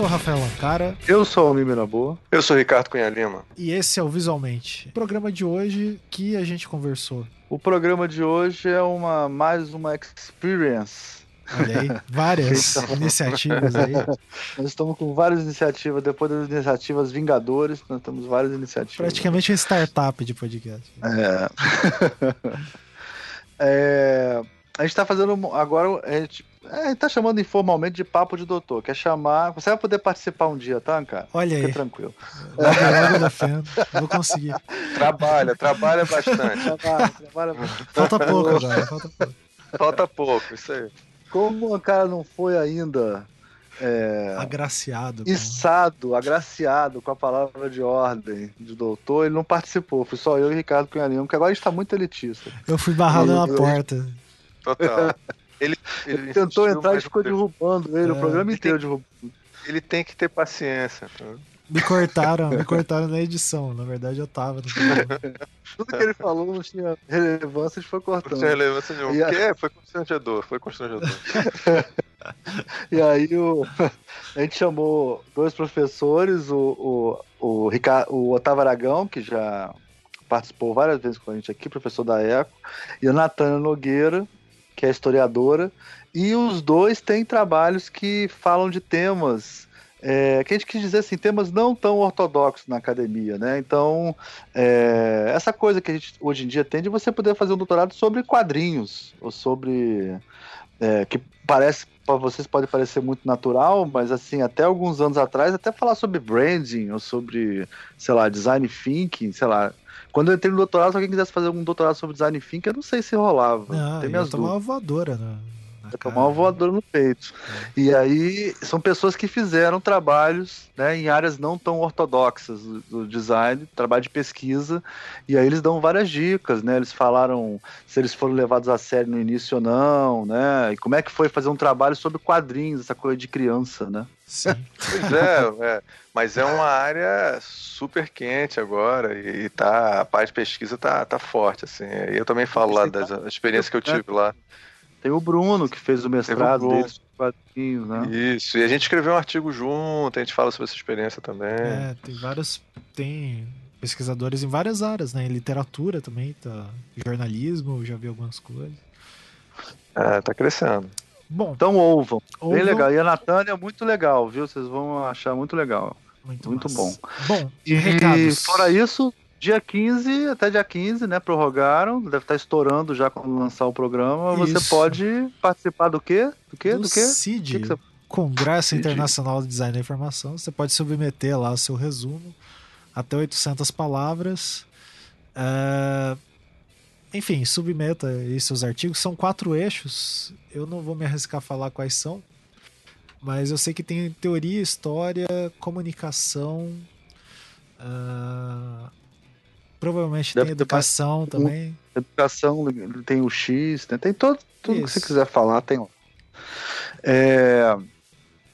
sou o Rafael Lancara. Eu sou o Mimira Boa. Eu sou o Ricardo Cunha Lima. E esse é o Visualmente. O programa de hoje que a gente conversou. O programa de hoje é uma mais uma experience. Olha aí, várias iniciativas aí. Nós estamos com várias iniciativas, depois das iniciativas Vingadores, nós temos várias iniciativas. Praticamente uma startup de podcast. É. é... A gente está fazendo agora, a gente é, a gente tá chamando informalmente de papo de doutor. Quer chamar. Você vai poder participar um dia, tá, cara? Olha Fica aí. tranquilo. Logo, logo defendo. Vou conseguir. Trabalha, trabalha bastante. Trabalha, trabalha bastante. Falta pouco agora, falta pouco. Falta pouco, isso aí. Como o cara não foi ainda é, Agraciado. com- içado, agraciado com a palavra de ordem de doutor, ele não participou. Fui só eu e o Ricardo Cunha Lima, porque agora a gente tá muito elitista. Eu fui barrado na Eu- eu- porta. Total. Ele, Ele tentou insistiu, entrar e ficou derrubando ele, o É. programa Ele inteiro tem- derrubando. Ele tem que ter paciência. Me cortaram, me cortaram na edição. Na verdade, eu tava no programa. Tudo que ele falou não tinha relevância, a gente foi Não cortando. tinha relevância nenhuma. E a- Porque é, foi constrangedor, foi constrangedor. E aí o, a gente chamou dois professores, o, o, o, Ricardo, o Otávio Aragão, que já participou várias vezes com a gente aqui, professor da ECO, e a Natânia Nogueira, que é historiadora, e os dois têm trabalhos que falam de temas. é, que a gente quis dizer assim, temas não tão ortodoxos na academia, né? Então, é, essa coisa que a gente hoje em dia tem de você poder fazer um doutorado sobre quadrinhos, ou sobre é, que parece para vocês pode parecer muito natural, mas assim, até alguns anos atrás, até falar sobre branding ou sobre, sei lá, design thinking, sei lá. Quando eu entrei no doutorado, se alguém quisesse fazer um doutorado sobre design thinking, eu não sei se rolava. Não, Tem eu minhas tomar dúvidas. voadora na, cara. tomar uma voadora no peito. E aí, são pessoas que fizeram trabalhos né, em áreas não tão ortodoxas do, do design, trabalho de pesquisa, e aí eles dão várias dicas, né? Eles falaram se eles foram levados a sério no início ou não, né? E como é que foi fazer um trabalho sobre quadrinhos, essa coisa de criança, né? Sim. Pois é, é, mas é uma área super quente agora e tá, a parte de pesquisa tá, tá forte, assim. E eu também falo lá das experiências que eu tive lá. Tem o Bruno, que fez o mestrado dele quadrinhos, né? Isso, e a gente escreveu um artigo junto, a gente fala sobre essa experiência também. É, tem vários. Tem pesquisadores em várias áreas, né? Em literatura também, tá? jornalismo, eu já vi algumas coisas. É, tá crescendo. Bom, Então ouvam. ouvam- Bem legal. E a Natânia é muito legal, viu? Vocês vão achar muito legal. Muito, Muito massa. bom. Bom, E recados. fora isso, dia 15, até dia 15, né? Prorrogaram, deve estar estourando já quando lançar o programa. Você Isso. pode participar do quê? Do quê? do Do quê? CID, Que que você- Congresso CID. Internacional de Design da Informação. Você pode submeter lá o seu resumo, até 800 palavras. É, Enfim, submeta aí seus artigos. São quatro eixos. Eu não vou me arriscar a falar quais são, mas eu sei que tem teoria, história, comunicação. ah, Provavelmente Deve tem mais educação também. Educação, tem o X, né? Tem todo, tudo que Isso. você quiser falar, tem lá. É,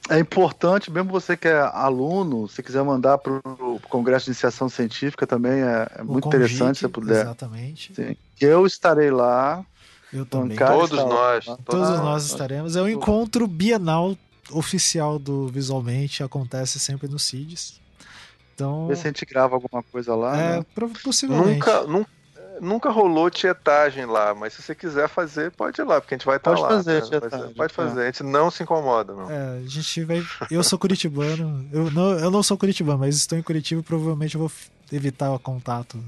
é importante, mesmo você que é aluno, se quiser mandar para o Congresso de Iniciação Científica também, é, é muito interessante se você puder. Exatamente. Sim. Eu estarei lá. Eu também. Cara, Todos lá. nós. Todos Ah, nós estaremos. É o encontro bienal oficial do Visualmente, acontece sempre no CIDES. Então, Ver se a gente grava alguma coisa lá. é, né? possivelmente. Nunca, nunca, nunca rolou tietagem lá, mas se você quiser fazer, pode ir lá, porque a gente vai estar Pode lá. fazer né? tietagem, Pode é. fazer, a gente não se incomoda, não. É, a gente vai. Eu sou curitibano. Eu não, eu não sou curitibano, mas estou em Curitiba e provavelmente eu vou evitar o contato.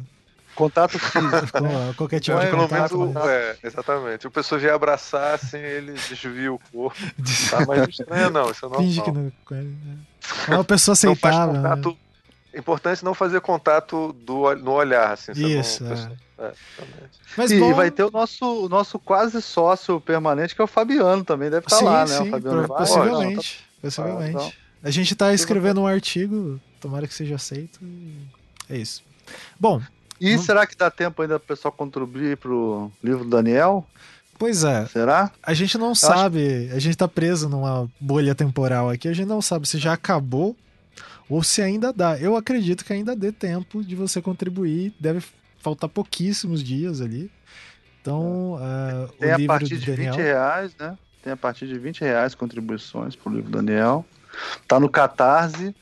Contato físico. Com qualquer tipo Mas de pelo menos, contato. o- mas- é, exatamente. O pessoal vier abraçar, assim, ele desvia o corpo. Tá? Mas não estranha, não, isso é normal. Finge que não. É uma pessoa não faz aceitável. né? Importante não fazer contato do, no olhar, assim. Isso, não- é. é, exatamente. Mas e bom, vai ter o nosso, o nosso quase sócio permanente, que é o Fabiano também. Deve estar sim, lá, né? sim, o Fabiano pro- vai. possivelmente. possivelmente. então. A gente tá escrevendo um artigo, tomara que seja aceito. É isso. Bom, E Não- será que dá tempo ainda pro pessoal contribuir pro livro do Daniel? pois é, Será? a gente não sabe, a gente tá preso numa bolha temporal aqui, a gente não sabe se já acabou ou se ainda dá. Eu acredito que ainda dê tempo de você contribuir, deve faltar pouquíssimos dias ali. Então, é, Tem o a livro partir do de Daniel. 20 reais, né? Tem a partir de 20 reais contribuições pro livro do Daniel. Tá no Catarse.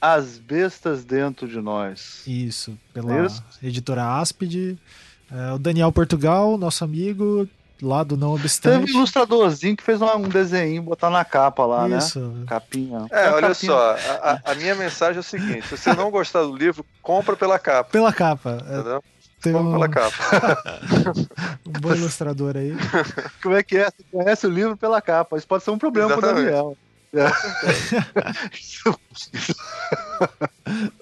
As Bestas Dentro de Nós. Isso, pela Isso. editora Aspid. É, o Daniel Portugal, nosso amigo, lá do Não Obstante. Teve um ilustradorzinho que fez um desenho, botar na capa lá, né? Isso. né? Capinha. É, olha capinha. só, a, a, minha mensagem é o seguinte: se você não gostar do livro, compra pela capa. Pela capa. É. Entendeu? Tem um... pela capa. um bom ilustrador aí. Como é que é? Você conhece o livro pela capa. Isso pode ser um problema para o Daniel. É.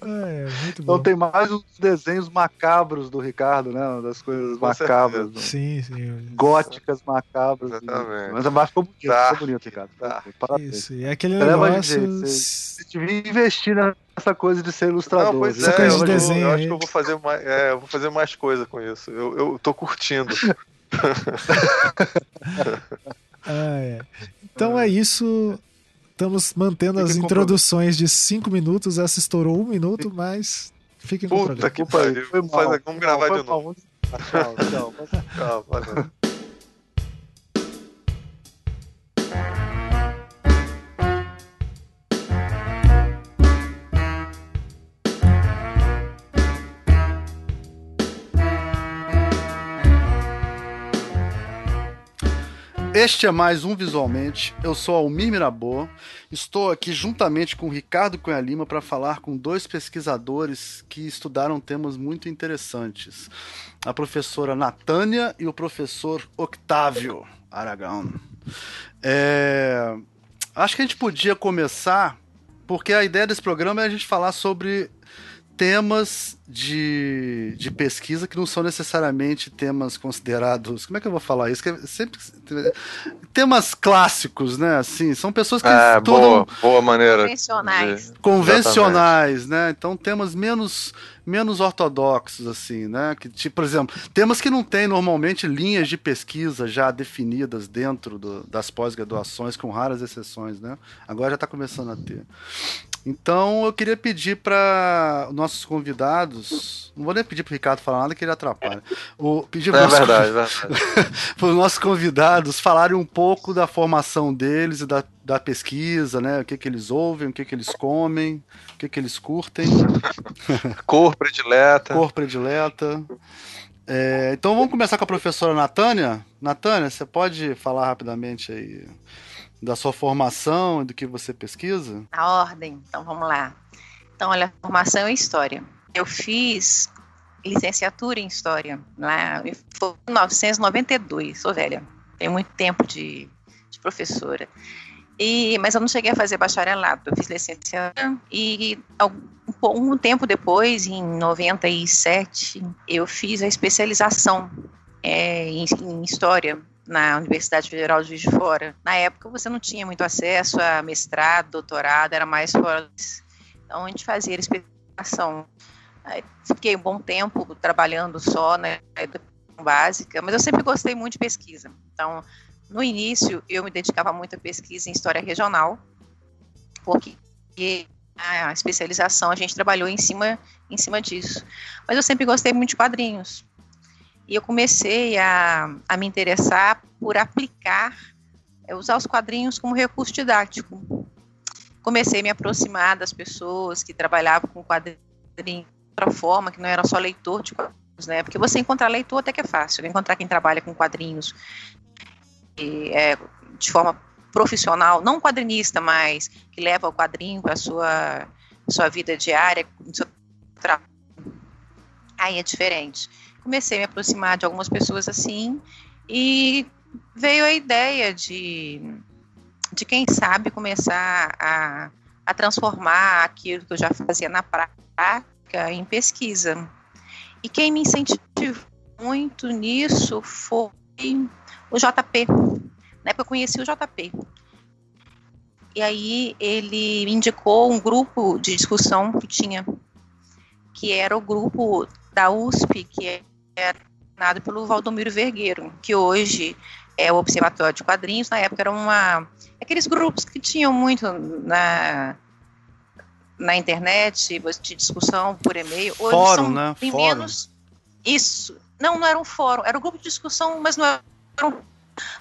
é, então tem mais os desenhos macabros do Ricardo, né? Das coisas Com macabras. Né? Sim, sim. Góticas macabras. Exatamente. Mas, mas ficou bonito, tá. ficou bonito, Ricardo. Tá. Parabéns. Isso, e aquele negócio... Você, devia investir nessa coisa de ser ilustrador. Não, pois é, eu, desenho, eu, acho que eu vou fazer mais, é, eu vou fazer mais coisa com isso. Eu, eu tô curtindo. ah, é. Então é isso. Estamos mantendo as introduções de 5 minutos. Essa estourou um minuto, mas fiquem com o programa. Que pariu. Vamos gravar de novo. Tchau, tchau. Tchau, valeu. Este é mais um Visualmente. Eu sou Almir Mirabô. Estou aqui juntamente com Ricardo Cunha Lima para falar com dois pesquisadores que estudaram temas muito interessantes. A professora Natânia e o professor Octávio Aragão. É... Acho que a gente podia começar, porque a ideia desse programa é a gente falar sobre temas de, de pesquisa que não são necessariamente temas considerados. Como é que eu vou falar isso? Que é sempre temas clássicos, né? Assim, são pessoas que é, estudam boa, boa maneira convencionais, de... convencionais, né? Então temas menos menos ortodoxos assim, né? Que tipo, por exemplo, temas que não têm normalmente linhas de pesquisa já definidas dentro do, das pós-graduações, com raras exceções, né? Agora já está começando a ter. Então eu queria pedir para nossos convidados, não vou nem pedir para o Ricardo falar nada que ele atrapalha. O, pedir para é verdade, verdade. os nossos convidados falarem um pouco da formação deles e da, da pesquisa, né? O que, que eles ouvem, o que, que eles comem, o que, que eles curtem. Cor predileta. Cor predileta. É, então vamos começar com a professora Natânia. Natânia, você pode falar rapidamente aí da sua formação e do que você pesquisa? A ordem, então vamos lá. Então, olha, formação em História. Eu fiz licenciatura em História lá em 1992, sou velha, tenho muito tempo de, de professora. E, mas eu não cheguei a fazer bacharelado, eu fiz licenciatura e um, um tempo depois, em 97, eu fiz a especialização é, em, em História na Universidade Federal de Juiz de Fora. Na época você não tinha muito acesso a mestrado, doutorado, era mais fora. Então a gente fazia especialização. Fiquei um bom tempo trabalhando só na educação básica, mas eu sempre gostei muito de pesquisa. Então, no início, eu me dedicava muito à pesquisa em história regional, porque a especialização a gente trabalhou em cima, em cima disso. Mas eu sempre gostei muito de quadrinhos. E eu comecei a, a me interessar por aplicar, é, usar os quadrinhos como recurso didático. Comecei a me aproximar das pessoas que trabalhavam com quadrinhos de outra forma, que não era só leitor de quadrinhos, né? Porque você encontrar leitor até que é fácil, encontrar quem trabalha com quadrinhos e, é, de forma profissional, não quadrinista, mas que leva o quadrinho para a sua, sua vida diária, seu trabalho. Aí é diferente comecei a me aproximar de algumas pessoas assim e veio a ideia de, de quem sabe começar a, a transformar aquilo que eu já fazia na prática em pesquisa. E quem me incentivou muito nisso foi o JP. Na época eu conheci o JP. E aí ele me indicou um grupo de discussão que tinha, que era o grupo da USP, que é coordenado pelo Valdomiro Vergueiro, que hoje é o Observatório de Quadrinhos. Na época era uma aqueles grupos que tinham muito na na internet, de discussão por e-mail. Hoje fórum, são né? Fórum. menos. Isso. Não, não era um fórum. Era um grupo de discussão, mas não era um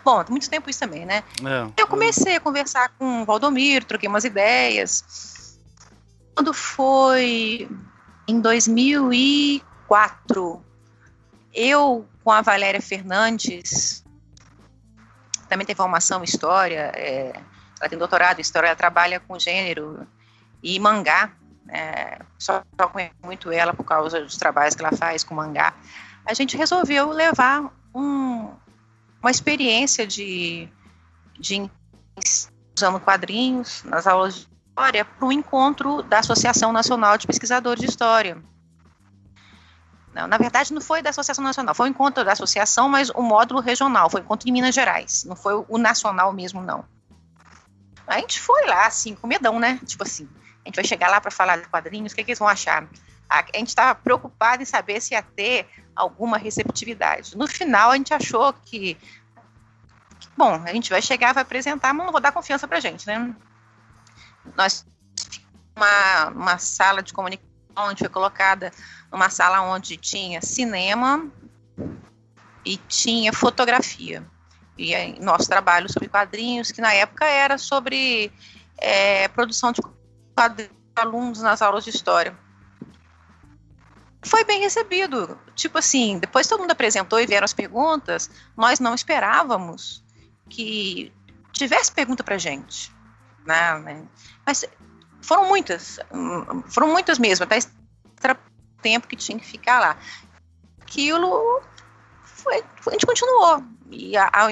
Bom, muito tempo isso também, né? É. Eu comecei a conversar com o Valdomiro, troquei umas ideias. Quando foi em 2004, eu com a Valéria Fernandes, também tem formação em História, é, ela tem doutorado em História, ela trabalha com gênero e mangá, é, só, conheço muito ela por causa dos trabalhos que ela faz com mangá. A gente resolveu levar um, uma experiência de, de usando quadrinhos nas aulas de história para um encontro da Associação Nacional de Pesquisadores de História. Na verdade, não foi da Associação Nacional, foi o encontro da associação, mas o módulo regional, foi o encontro em Minas Gerais, não foi o nacional mesmo, não. A gente foi lá, assim, com medão, né? Tipo assim, a gente vai chegar lá para falar de quadrinhos, o que, que eles vão achar? A, gente estava preocupado em saber se ia ter alguma receptividade. No final, a gente achou que, que bom, a gente vai chegar, vai apresentar, mas não vou dar confiança para gente, né? Nós uma, uma sala de comunicação onde foi colocada numa sala onde tinha cinema e tinha fotografia. E nosso trabalho sobre quadrinhos, que na época era sobre é, produção de quadrinhos alunos nas aulas de história. Foi bem recebido. Tipo assim, depois todo mundo apresentou e vieram as perguntas, nós não esperávamos que tivesse pergunta para gente. Né? Mas foram muitas, foram muitas mesmo, até tempo que tinha que ficar lá. Aquilo foi, a gente continuou. E ao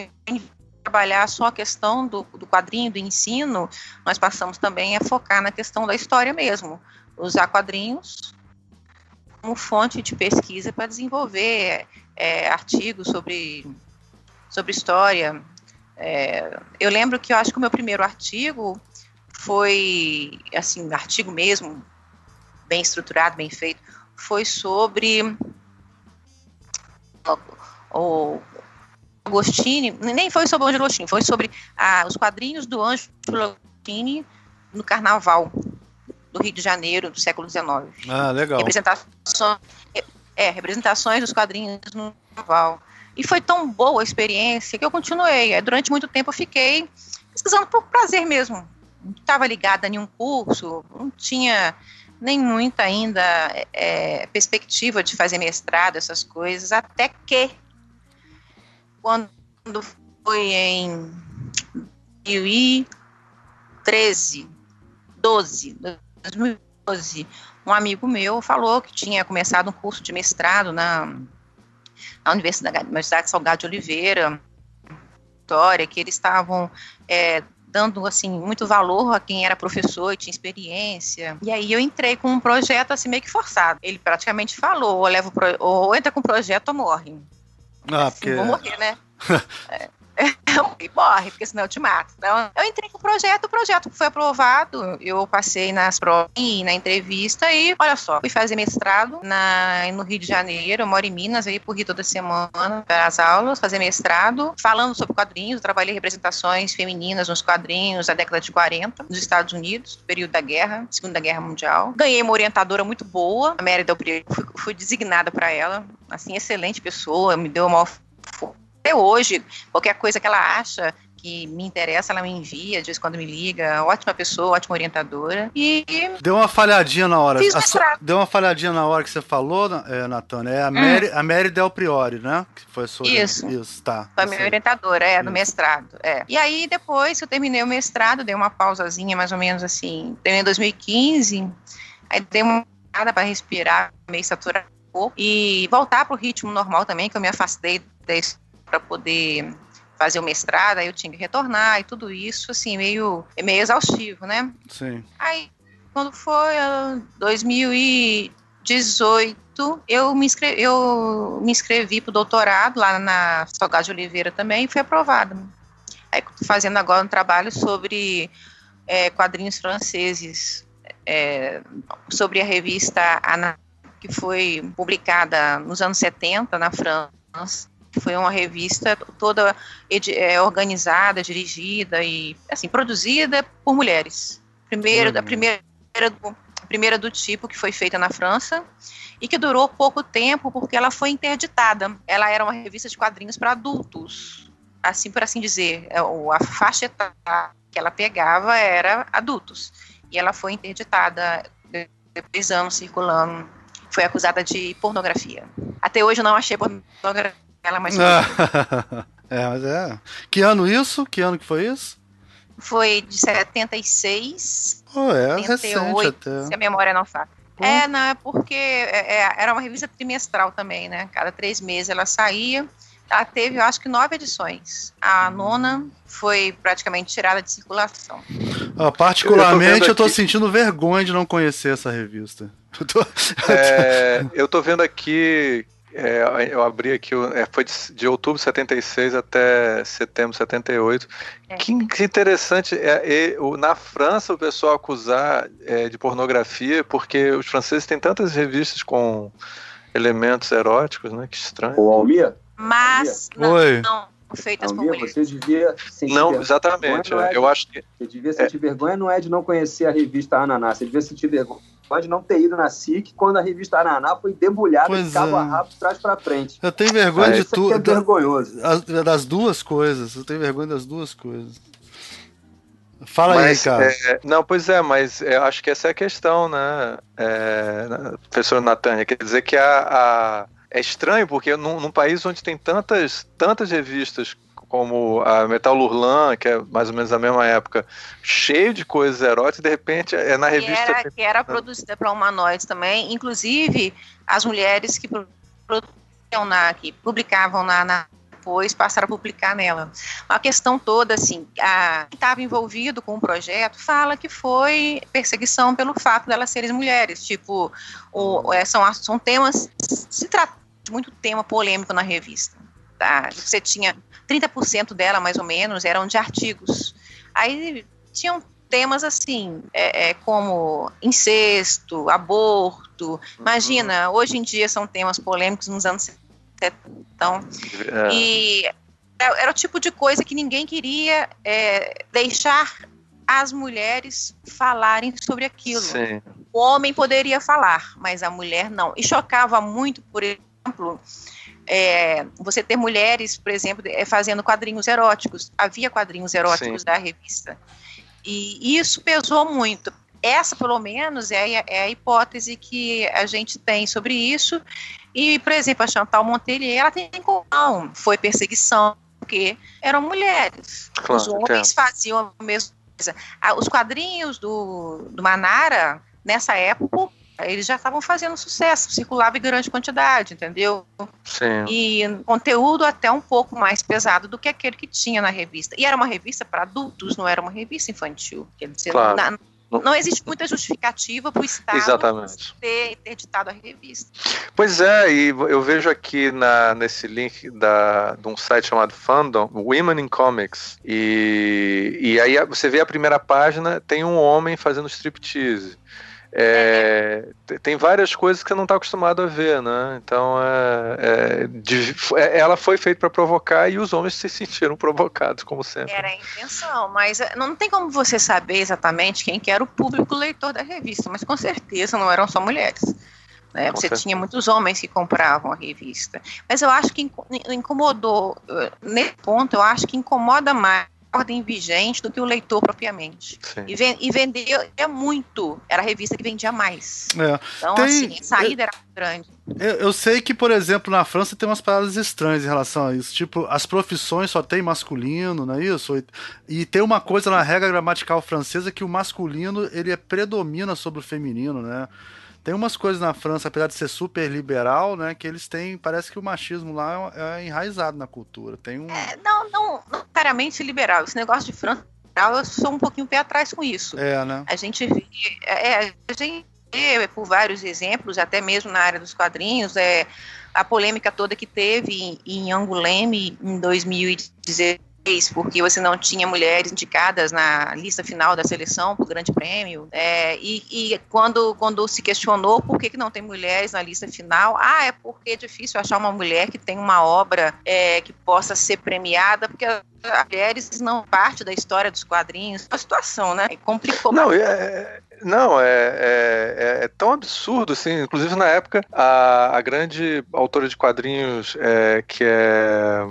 trabalhar só a questão do, do quadrinho, do ensino, nós passamos também a focar na questão da história mesmo. Usar quadrinhos como fonte de pesquisa para desenvolver é, artigos sobre, sobre história. É, eu lembro que eu acho que o meu primeiro artigo foi, assim, artigo mesmo, bem estruturado, bem feito, foi sobre o, Agostini, nem foi sobre o Anjo Agostini, foi sobre ah, os quadrinhos do Anjo Agostini no Carnaval do Rio de Janeiro do século XIX. Ah, legal. Representações, é, representações dos quadrinhos no Carnaval. E foi tão boa a experiência que eu continuei. Durante muito tempo eu fiquei pesquisando por prazer mesmo. Não estava ligada a nenhum curso, não tinha nem muita ainda é, perspectiva de fazer mestrado, essas coisas, até que quando foi em 2013, 12, 2012, um amigo meu falou que tinha começado um curso de mestrado na, na Universidade, Universidade Salgado de Oliveira, que eles estavam é, dando assim muito valor a quem era professor e tinha experiência. E aí eu entrei com um projeto assim meio que forçado. Ele praticamente falou, ou, leva pro, ou entra com o projeto ou morre. Ah, assim, porque... Vou morrer, né? é e morre, porque senão eu te mato. Então, eu entrei com o projeto, o projeto foi aprovado, eu passei nas provas e na entrevista e, olha só, fui fazer mestrado na, no Rio de Janeiro, eu moro em Minas, aí por Rio toda semana para as aulas, fazer mestrado, falando sobre quadrinhos, trabalhei representações femininas nos quadrinhos da década de 40, nos Estados Unidos, período da guerra, Segunda Guerra Mundial. Ganhei uma orientadora muito boa, a Mary Del fui, fui designada para ela, assim, excelente pessoa, me deu uma até hoje, qualquer coisa que ela acha que me interessa, ela me envia, de vez em quando me liga. Ótima pessoa, ótima orientadora. E. Deu uma falhadinha na hora. Deu uma falhadinha na hora que você falou, é, Natana. É a, hum. Mary, a Mary Del Priori, né? Que foi sua. Isso. Isso, tá. Foi a minha orientadora, é, no mestrado. É. E aí, depois que eu terminei o mestrado, dei uma pausazinha, mais ou menos assim. Terminei em 2015. Aí dei uma parada para respirar, meio saturar e voltar para o ritmo normal também, que eu me afastei da para poder fazer o mestrado, aí eu tinha que retornar e tudo isso, assim, meio, meio exaustivo, né? Sim. Aí, quando foi 2018, eu me inscrevi, eu me inscrevi para o doutorado lá na Salgado de Oliveira também e fui aprovada. Aí, fazendo agora um trabalho sobre é, quadrinhos franceses, é, sobre a revista Ana, que foi publicada nos anos 70 na França foi uma revista toda é, organizada, dirigida e assim produzida por mulheres. Primeiro, uhum. primeira, a primeira do tipo que foi feita na França e que durou pouco tempo porque ela foi interditada. Ela era uma revista de quadrinhos para adultos. assim por assim dizer, é, a faixa etária que ela pegava era adultos. E ela foi interditada depois de anos circulando. Foi acusada de pornografia. Até hoje eu não achei pornografia ela mais. é, mas é. Que ano isso? Que ano que foi isso? Foi de 76. Oh, é 78, recente até. Se a memória não falha. É, não, é porque é, é, era uma revista trimestral também, né? Cada três meses ela saía. Ela teve, eu acho que, nove edições. A nona foi praticamente tirada de circulação. Ah, particularmente, eu tô, eu tô sentindo vergonha de não conhecer essa revista. Eu tô, é, eu tô vendo aqui é, eu abri aqui, é, foi de, de, outubro de 76 até setembro de 78. É. Que, que interessante, é, é, na França o pessoal acusar é, de pornografia, porque os franceses têm tantas revistas com elementos eróticos, né? Que estranho. O Almir? Mas, não, Oi. não feitas Almir, por mulheres. Você devia sentir Não, exatamente, não é eu acho que... Você devia sentir vergonha, não é de não conhecer a revista Ananá, você devia sentir vergonha pode não ter ido na SIC quando a revista Ananá foi debulhada pois de cabo é. a rabo, de trás para frente. Eu tenho vergonha de tudo. É vergonhoso. Das duas coisas. Eu tenho vergonha das duas coisas. Fala mas, aí, cara. É, não, pois é, mas eu acho que essa é a questão, né, é, professor Natânia? Quer dizer que a, a é estranho, porque num, num, país onde tem tantas, tantas revistas como a Metal Lurlan, que é mais ou menos a mesma época, cheio de coisas eróticas, de repente é na revista. Que era, que era produzida para humanoides também, inclusive as mulheres que produziam na, que publicavam na, na depois passaram a publicar nela. A questão toda, assim, a, quem estava envolvido com o projeto fala que foi perseguição pelo fato delas serem mulheres. Tipo, o, é, são, são temas. Se trata de muito tema polêmico na revista. Tá? Você tinha 30% dela, mais ou menos, eram de artigos. Aí tinham temas assim, é, é, como incesto, aborto. Imagina, uhum. hoje em dia são temas polêmicos nos anos 70. Então, é. E era o tipo de coisa que ninguém queria é, deixar as mulheres falarem sobre aquilo. Sim. O homem poderia falar, mas a mulher não. E chocava muito, por exemplo, é, você ter mulheres, por exemplo, é, fazendo quadrinhos eróticos. Havia quadrinhos eróticos Sim. da revista. E isso pesou muito. Essa, pelo menos, é, é, a hipótese que a gente tem sobre isso. E, por exemplo, a Chantal Montelier, ela tem não, foi perseguição, porque eram mulheres. Claro, Os homens faziam a mesma coisa. Os quadrinhos do, do Manara, nessa época, eles já estavam fazendo sucesso, circulava em grande quantidade, entendeu? Sim. E conteúdo até um pouco mais pesado do que aquele que tinha na revista. E era uma revista para adultos, não era uma revista infantil. Quer dizer, claro. na, não existe muita justificativa para o Estado Exatamente. ter interditado a revista. Pois é, e eu vejo aqui na, nesse link da, de um site chamado Fandom, Women in Comics, e, e aí você vê a primeira página, tem um homem fazendo striptease. É, tem várias coisas que você não está acostumado a ver, né? Então, é, é, de, é, ela foi feita para provocar e os homens se sentiram provocados, como sempre. Era a intenção, mas é, não tem como você saber exatamente quem que era o público leitor da revista, mas com certeza não eram só mulheres. Né? Você certeza. tinha muitos homens que compravam a revista. Mas eu acho que incomodou, eh, nesse ponto, eu acho que incomoda mais ordem vigente do que o leitor propriamente. E, ven e vendia muito. Era a revista que vendia mais. É. Então, tem, assim, a saída era grande. Eu, eu, sei que, por exemplo, na França tem umas paradas estranhas em relação a isso. Tipo, as profissões só tem masculino, não é isso? E tem uma coisa na regra gramatical francesa que o masculino ele é predomina sobre o feminino, né? Tem umas coisas na França, apesar de ser super liberal, né, que eles têm, parece que o machismo lá é, é enraizado na cultura. Tem um é, não, não, não necessariamente liberal. Esse negócio de França, eu sou um pouquinho pé atrás com isso. É, né? A gente vê, é, a gente vê por vários exemplos, até mesmo na área dos quadrinhos, é a polêmica toda que teve em, em Anguleme em 2016 porque você não tinha mulheres indicadas na lista final da seleção para o Grande Prêmio. É, e, e quando, quando se questionou por que, que não tem mulheres na lista final, ah, é porque é difícil achar uma mulher que tem uma obra é, que possa ser premiada, porque as mulheres não parte da história dos quadrinhos. A situação, né? Complicou. Não, é, não, é, é, é, tão absurdo, assim. Inclusive, na época, a, a grande autora de quadrinhos, é, que é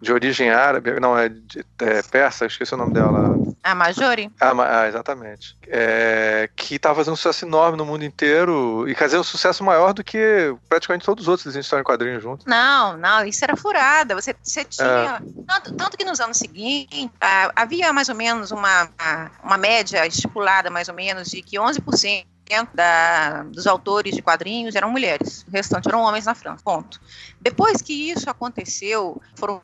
de origem árabe, não, é, de, é persa, esqueci o nome dela. A Majori? Ah, ah exatamente. É, que estava fazendo um sucesso enorme no mundo inteiro e fazer um sucesso maior do que praticamente todos os outros desenhos de história em quadrinhos juntos. Não, não, isso era furada. Você, você tinha. É. Tanto, tanto, que nos anos seguintes havia mais ou menos uma, uma média estipulada, mais ou menos, de que 11% da, dos autores de quadrinhos eram mulheres, o restante eram homens na França. Ponto. Depois que isso aconteceu, foram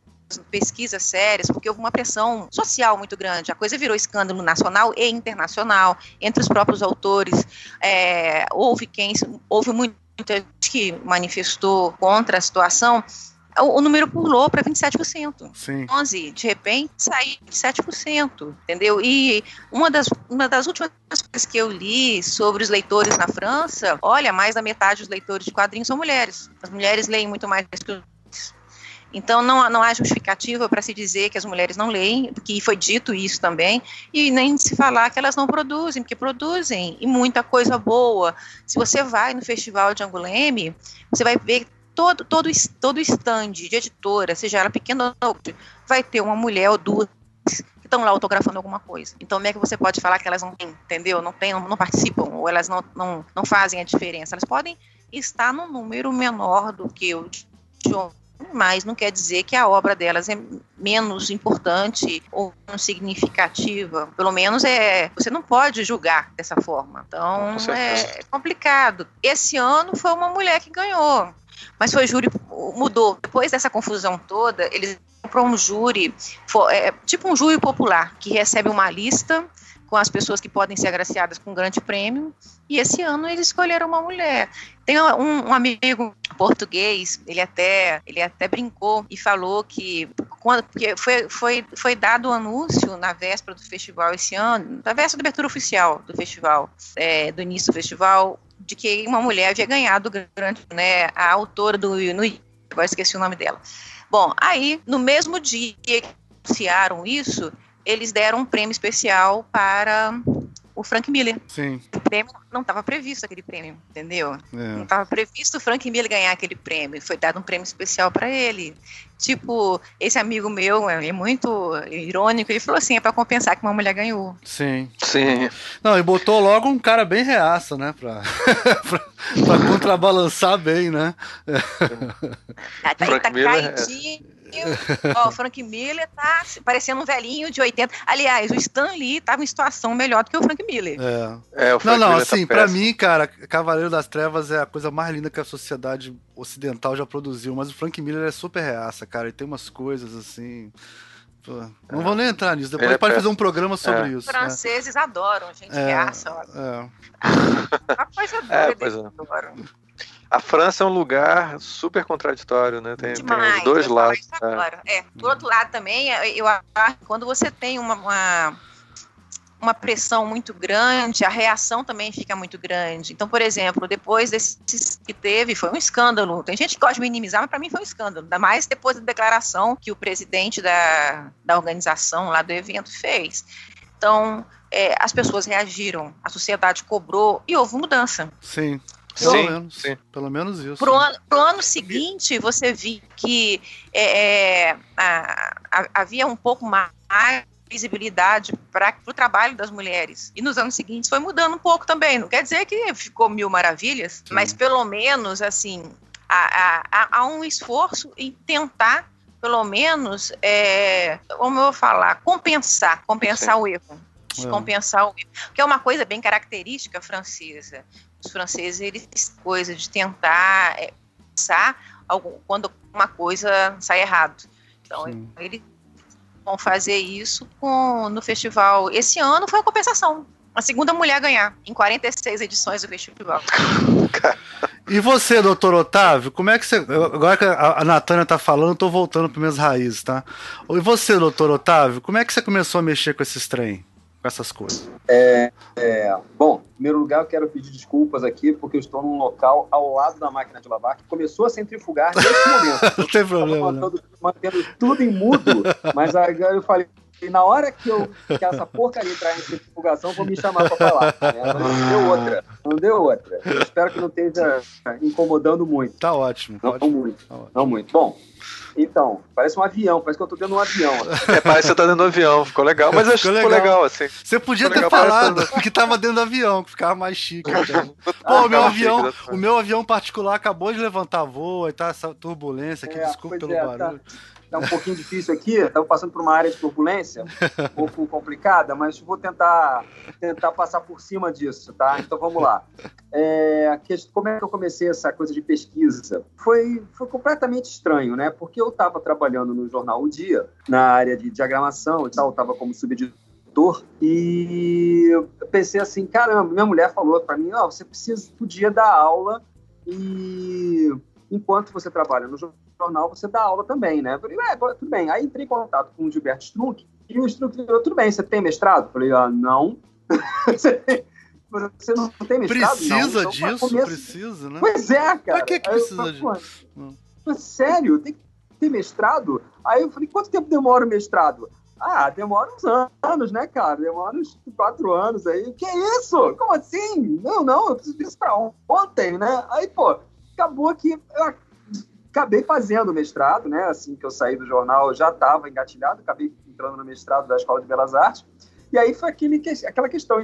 pesquisas sérias, porque houve uma pressão social muito grande. A coisa virou escândalo nacional e internacional entre os próprios autores. É, houve quem, houve muita gente que manifestou contra a situação o, número pulou para 27%. Sim. 11, de repente, saiu de 7%, entendeu? E uma das, uma das últimas coisas que eu li sobre os leitores na França, olha, mais da metade dos leitores de quadrinhos são mulheres. As mulheres leem muito mais que os então, não, não há justificativa para se dizer que as mulheres não leem, porque foi dito isso também, e nem se falar que elas não produzem, porque produzem, e muita coisa boa. Se você vai no Festival de Anguleme, você vai ver todo, todo, todo stand de editora, seja ela pequena ou vai ter uma mulher ou duas que estão lá autografando alguma coisa. Então, como é que você pode falar que elas não têm, entendeu? Não, tem, não, não participam, ou elas não, não, não fazem a diferença. Elas podem estar num número menor do que o de mas não quer dizer que a obra delas é menos importante ou significativa. Pelo menos é, você não pode julgar dessa forma. Então é complicado. Esse ano foi uma mulher que ganhou, mas foi júri mudou depois dessa confusão toda. Eles para um júri, é, tipo um júri popular que recebe uma lista com as pessoas que podem ser agraciadas com um grande prêmio. E esse ano eles escolheram uma mulher. Tem um, um, amigo português, ele até, ele até brincou e falou que quando porque foi, foi, foi dado o um anúncio na véspera do festival esse ano, na véspera da abertura oficial do festival, é, do início do festival, de que uma mulher havia ganhado grande, né, a autora do no, agora esqueci o nome dela. Bom, aí no mesmo dia que anunciaram isso, eles deram um prêmio especial para o Frank Miller. Sim. O prêmio não estava previsto aquele prêmio, entendeu? É. Não estava previsto o Frank Miller ganhar aquele prêmio. Foi dado um prêmio especial para ele. Tipo, esse amigo meu, é muito irônico, ele falou assim: é para compensar que uma mulher ganhou. Sim. Sim. Não, e botou logo um cara bem reaça, né? Pra, pra, pra contrabalançar bem, né? Tá, tá, tá caidinho Ó, o Frank Miller tá parecendo um velhinho de 80. Aliás, o Stan Lee tava em situação melhor do que o Frank Miller. É. é o Frank não, não, Miller tá assim, tá pra mim, cara, Cavaleiro das Trevas é a coisa mais linda que a sociedade ocidental já produziu. Mas o Frank Miller é super reaça, cara. Ele tem umas coisas assim. não é. vou nem entrar nisso. Depois pode fazer um programa sobre é. isso. Os né? franceses né? adoram, gente é, reaça. É. A coisa é, doida, é, adoram. A França é um lugar super contraditório, né? Tem, Demais, tem os dois lados. É. é. Do outro lado também, eu acho que quando você tem uma, uma, uma, pressão muito grande, a reação também fica muito grande. Então, por exemplo, depois desse que teve, foi um escândalo. Tem gente que gosta de minimizar, mas para mim foi um escândalo. Ainda mais depois da declaração que o presidente da, da organização lá do evento fez. Então, é, as pessoas reagiram, a sociedade cobrou e houve mudança. Sim. Pelo sim, menos, sim. Pelo menos isso. Pro ano, pro ano seguinte, você viu que é, é a, a, havia um pouco mais visibilidade para o trabalho das mulheres. E nos anos seguintes foi mudando um pouco também. Não quer dizer que ficou mil maravilhas, sim. mas pelo menos, assim, há, há, há um esforço em tentar, pelo menos, é, como eu vou falar, compensar, compensar o erro. É. Compensar o erro. Que é uma coisa bem característica francesa os franceses, eles coisa de tentar é, pensar algum, quando uma coisa sai errado. Então, Sim. eles vão fazer isso com, no festival. Esse ano foi a compensação. A segunda mulher a ganhar, em 46 edições do festival. E você, doutor Otávio, como é que você. Agora que a, a Natânia tá falando, eu tô voltando para minhas raízes, tá? E você, doutor Otávio, como é que você começou a mexer com esses trem? Com essas coisas? É, é, bom, em primeiro lugar, eu quero pedir desculpas aqui, porque eu estou num local ao lado da máquina de lavar que começou a centrifugar nesse momento. não tem problema. Mantendo, mantendo tudo em mudo, mas agora eu falei. E na hora que, eu, que essa porcaria entrar em centrifugação, vou me chamar para falar. Né? Não deu outra. Não deu outra. Eu espero que não esteja incomodando muito. Tá ótimo. Não, ótimo. muito. Tá ótimo. Não muito. Bom, Então, parece um avião, parece que eu tô dentro de um avião. É, parece que você tá dentro do avião, ficou legal, mas acho que ficou legal, assim. Você podia Ficou ter legal, falado parece- que tava dentro do avião, que ficava mais chique. até. Pô, Ah, o meu avião, chique, o meu avião particular acabou de levantar voo, aí tá essa turbulência aqui, É, desculpa pelo é, barulho. Tá um pouquinho difícil aqui, estamos passando por uma área de turbulência, um pouco complicada, mas vou tentar, tentar passar por cima disso, tá? Então vamos lá. É, como é que eu comecei essa coisa de pesquisa? Foi, foi completamente estranho, né? Porque eu estava trabalhando no jornal O Dia, na área de diagramação e tal, estava como subeditor, e eu pensei assim, caramba, minha mulher falou para mim, ó, você precisa, podia dar aula e enquanto você trabalha no jornal, você dá aula também, né? Eu falei, é, tudo bem. Aí entrei em contato com o Gilberto Strunk, e o Strunk falou, tudo bem, você tem mestrado? Eu falei, ah, não. você, não tem mestrado? Precisa não. Então, disso, começo- precisa, né? Pois é, cara. Pra que que eu precisa falei, disso? "Pô, Hum. pô, Sério? Tem que ter mestrado? Aí eu falei, quanto tempo demora o mestrado? Ah, demora uns anos, né, cara? Demora uns quatro anos aí. Que isso? Como assim? Não, não, eu preciso disso pra ontem, né? Aí, pô, acabou que eu acabei fazendo o mestrado, né? Assim que eu saí do jornal, eu já estava engatilhado, acabei entrando no mestrado da Escola de Belas Artes. E aí foi aquele, que- aquela questão.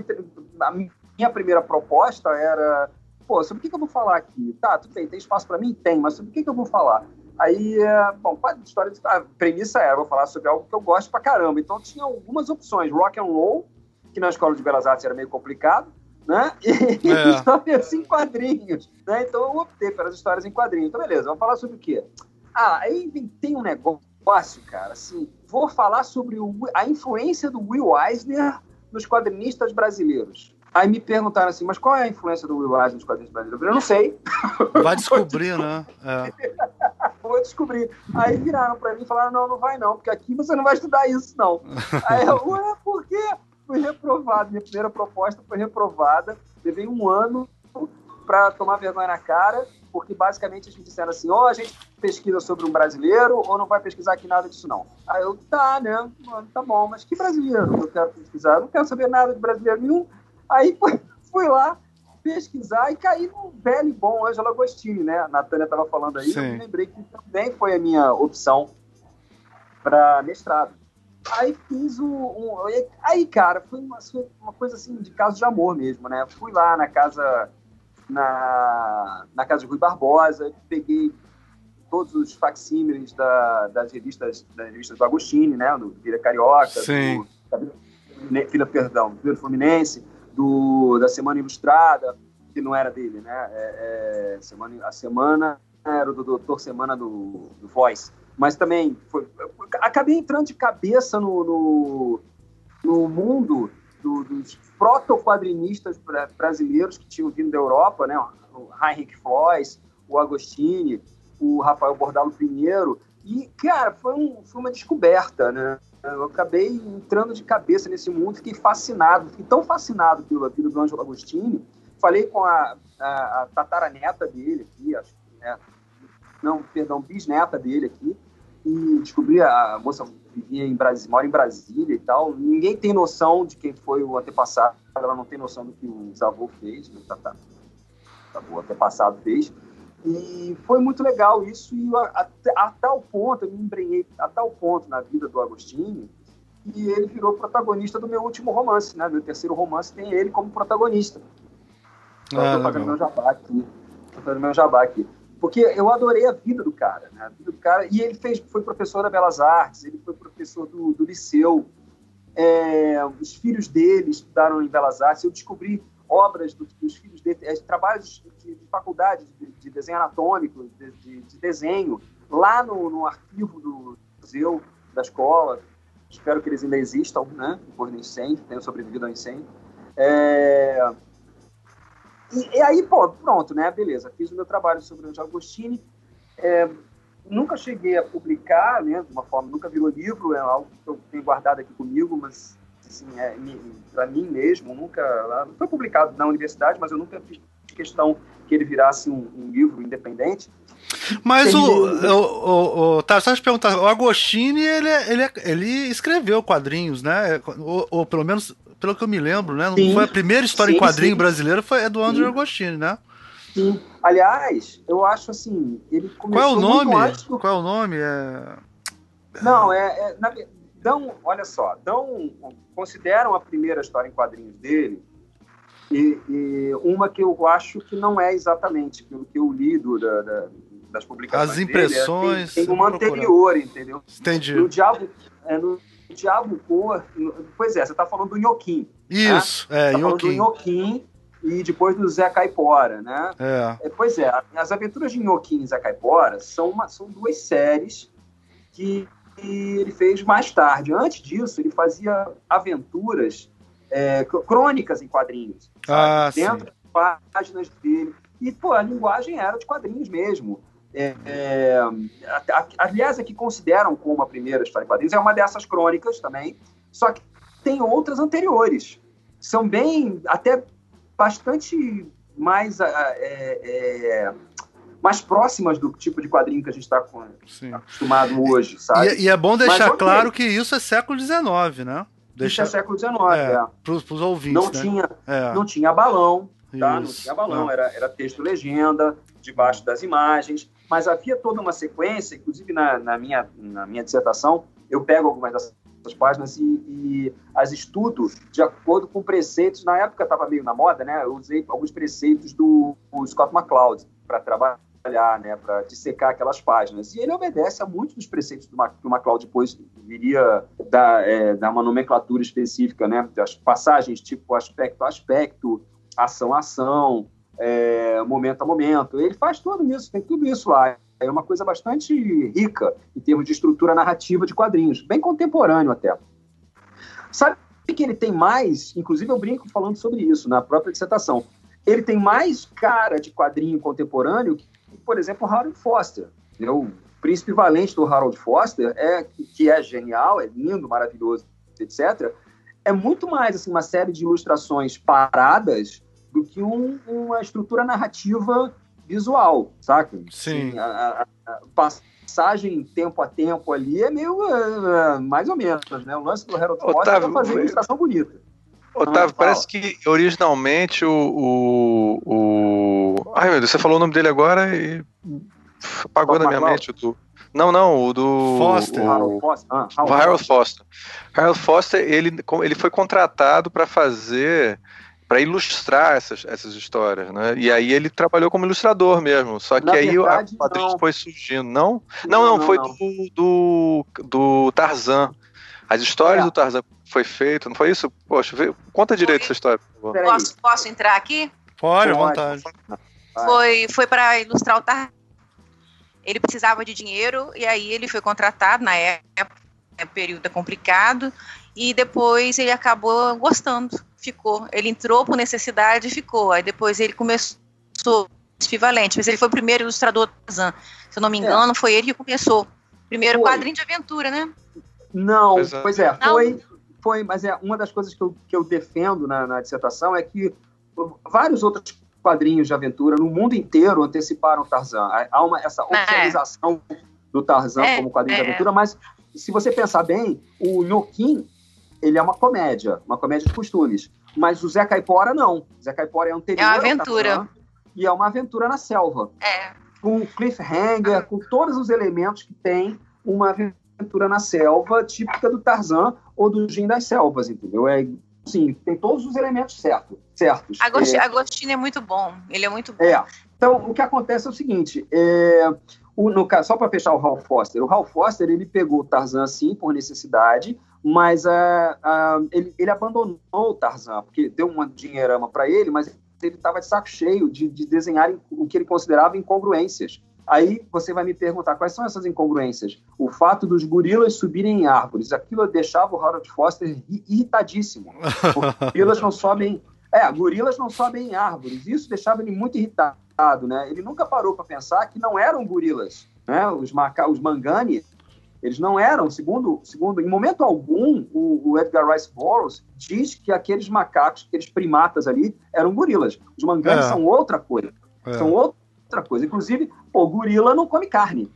A minha primeira proposta era: pô, sobre o que, eu vou falar aqui? Tá, tudo bem, tem espaço para mim? Tem, mas sobre o que, eu vou falar? Aí, é, bom, a história, a premissa era: vou falar sobre algo que eu gosto pra caramba. Então tinha algumas opções: rock and roll, que na Escola de Belas Artes era meio complicado, né? E É. histórias em quadrinhos, né? Então eu optei pelas histórias em quadrinhos. Então, beleza, vamos falar sobre o quê? Ah, aí inventei um negócio, cara, assim, vou falar sobre o- a influência do Will Eisner nos quadrinistas brasileiros. Aí me perguntaram assim, mas qual é a influência do Will Eisner nos quadrinistas brasileiros? Eu não sei, Vai descobrir, né? É. vou descobrir. Aí viraram pra mim e falaram, não, não vai não, porque aqui você não vai estudar isso, não. Aí eu, ué, por quê? Fui reprovado, minha primeira proposta foi reprovada, levei um ano para tomar vergonha na cara, porque basicamente eles me disseram assim, ó, a gente pesquisa sobre um brasileiro ou não vai pesquisar aqui nada disso não. Aí eu, tá, né, mano, tá bom, mas que brasileiro eu quero pesquisar? Eu não quero saber nada de brasileiro nenhum. Aí fui, fui lá pesquisar e caí num velho e bom Ângelo Agostini, né? A Natânia estava falando aí, eu Sim. me lembrei que também foi a minha opção para mestrado. Aí fiz o. Um, aí, cara, foi uma, uma coisa assim de caso de amor mesmo, né? Fui lá na casa. Na, na casa de Rui Barbosa, peguei todos os facsímiles da, das revistas das revistas do Agostini, né? Do Vira Carioca, Sim. do Vila, perdão, Vila Fluminense, do, da Semana Ilustrada, que não era dele, né? É, é, semana, a semana era do Doutor Semana do, do Voice. Mas também foi, acabei entrando de cabeça no, no, no mundo do, dos proto-quadrinistas bra- brasileiros que tinham vindo da Europa, né? O Heinrich Floys, o Agostini, o Rafael Bordalo Pinheiro. E, cara, foi, um, foi uma descoberta, né? Eu acabei entrando de cabeça nesse mundo, fiquei fascinado, fiquei tão fascinado pela vida do Ângelo Agostini. Falei com a, a, a tataraneta dele aqui, acho que, né? Não, perdão, bisneta dele aqui, e descobri a moça vivia em Brasília, mora em Brasília e tal. Ninguém tem noção de quem foi o antepassado, ela não tem noção do que o avô fez, né? o tata- o antepassado fez. E foi muito legal isso, e a, a, a tal ponto, eu me embrenhei a tal ponto na vida do Agostinho, e ele virou protagonista do meu último romance, né? Meu terceiro romance tem ele como protagonista. Então, Ah, eu tô fazendo meu jabá aqui. Tô fazendo meu jabá aqui. Porque eu adorei a vida do cara, né? A vida do cara. E ele fez, foi professor da Belas Artes, ele foi professor do, do liceu. É, os filhos dele estudaram em Belas Artes. Eu descobri obras dos, filhos dele, é, trabalhos de, de faculdade de, de desenho anatômico, de, de- de desenho, lá no, no arquivo do museu da escola. Espero que eles ainda existam, né? Do incêndio, tenham sobrevivido ao incêndio. É, e, e aí, pô, pronto, né? Beleza, fiz o meu trabalho sobre o Agostini. É, nunca cheguei a publicar, né? De uma forma, nunca virou livro, é algo que eu tenho guardado aqui comigo, mas, assim, é, para mim mesmo, nunca. Não foi publicado na universidade, mas eu nunca fiz questão que ele virasse um, um livro independente. Mas o, Tem- o, o, o tá, só te perguntar, o Agostini, ele, é- ele, é- ele escreveu quadrinhos, né? Ou, ou pelo menos, pelo que eu me lembro, né? Sim. foi a primeira história em Sim, quadrinho sim. brasileira foi é do André Sim. Agostini, né? Sim. Aliás, eu acho assim, ele Qual é o nome? do- Qual é o nome? É... Não, é, é na, dão, olha só, dão, consideram a primeira história em quadrinhos dele e, e uma que eu acho que não é exatamente pelo que eu li do, da, da- das publicações As dele, é, impressões, tem, tem uma anterior, entendeu? Entendi. No Diabo, é, no Diabo Cor, no- pois é, você está falando do Nhoquim, Isso, é, tá falando do. Nhoquim e depois do Zé Caipora, né? É. É, pois é, as aventuras de Nhoquim e Zé Caipora são, uma, são duas séries que ele fez mais tarde. Antes disso, ele fazia aventuras é, cr- crônicas em quadrinhos. Ah, Dentro das páginas dele. E, pô, a linguagem era de quadrinhos mesmo. É, é, aliás, a que consideram como a primeira história em quadrinhos é uma dessas crônicas também, só que tem outras anteriores. São bem, até bastante mais, é, é, mais próximas do tipo de quadrinho que a gente está Sim. acostumado hoje, sabe? E, e é bom deixar ok. claro que isso é século XIX, né? Isso Deixar é século XIX, é, é. pros, pros ouvintes, Não, né? tinha, É, não tinha balão, tá? Não isso. tinha balão, era, era texto legenda debaixo das imagens, mas havia toda uma sequência, inclusive na, na minha, na minha dissertação, eu pego algumas dessas páginas e, e as estudo de acordo com preceitos. Na época estava meio na moda, né? Eu usei alguns preceitos do, Scott McCloud para trabalhar, né? Para dissecar aquelas páginas. E ele obedece a muitos dos preceitos do, Ma- que o McCloud depois viria dar, é, dar uma nomenclatura específica, né? Das passagens tipo aspecto a aspecto, ação a ação, é, momento a momento. Ele faz tudo isso, tem tudo isso lá. É uma coisa bastante rica em termos de estrutura narrativa de quadrinhos, bem contemporâneo até. Sabe que ele tem mais, inclusive eu brinco falando sobre isso na própria dissertação, ele tem mais cara de quadrinho contemporâneo que, por exemplo, Harold Foster. O príncipe valente do Harold Foster, é, que é genial, é lindo, maravilhoso, etc., é muito mais assim, uma série de ilustrações paradas do que um- uma estrutura narrativa visual, saca? Sim. Assim, a, a- a passagem tempo a tempo ali é meio eh, mais ou menos, né? O lance do Harold Foster Otávio, é fazer foi- ilustração bonita. Otávio, fala. parece que originalmente o, o, o- Ai, meu Deus, você falou o nome dele agora e apagou na minha mente o do. Não, não, o do. Foster. o- Harold Foster. Ah, O Harold Foster. Harold Foster, ele, ele foi contratado para fazer, para ilustrar essas, essas histórias, né? E aí ele trabalhou como ilustrador mesmo. Só que Na aí verdade, não. foi surgindo. Não? Não, não, foi Do, do, do Tarzan. As histórias É. do Tarzan foi feito, não foi isso? Poxa, vê- conta direito essa história. Posso, posso entrar aqui? Pode, à vontade. Foi, foi para ilustrar o Tar. Ele precisava de dinheiro e aí ele foi contratado na época, é período complicado, e depois ele acabou gostando, ficou. Ele entrou por necessidade e ficou. Aí depois ele começou equivalente, mas ele foi o primeiro ilustrador do Tarzan. Se eu não me É. engano, foi ele que começou. Primeiro Foi. quadrinho de aventura, né? Não, Pois é. pois é, foi, foi, mas é uma das coisas que eu, que eu defendo na, na dissertação é que vários outros quadrinhos de aventura no mundo inteiro anteciparam o Tarzan. Há uma, essa É. oficialização do Tarzan É, como quadrinho de é. aventura, mas se você pensar bem, o Nhoquim, ele é uma comédia, uma comédia de costumes. Mas o Zé Caipora não. O Zé Caipora é anterior É uma ao aventura. E é uma aventura na selva É. com cliffhanger, com todos os elementos que tem uma aventura na selva típica do Tarzan ou do Jim das Selvas, entendeu? É, sim, tem todos os elementos certo, certos. Agosti- É, Agostinho é muito bom. Ele é muito bom. é. Então, o que acontece é o seguinte, é, o- no caso, só para fechar o Ralph Foster, o Ralph Foster ele pegou o Tarzan sim por necessidade, mas ah, ele, ele abandonou o Tarzan porque deu um dinheirama para ele, mas ele estava de saco cheio de, de desenhar o que ele considerava incongruências. Aí você vai me perguntar quais são essas incongruências. O fato dos gorilas subirem em árvores, aquilo deixava o Harold Foster ri- irritadíssimo. Gorilas não sobem. É, gorilas não sobem em árvores. Isso deixava ele muito irritado, né? Ele nunca parou para pensar que não eram gorilas, né? Os maca... os mangani, eles não eram, segundo, segundo, em momento algum, o, o Edgar Rice Burroughs diz que aqueles macacos, aqueles primatas ali, eram gorilas. Os mangani É. são outra coisa, É, são outra coisa. Inclusive, pô, gorila não come carne,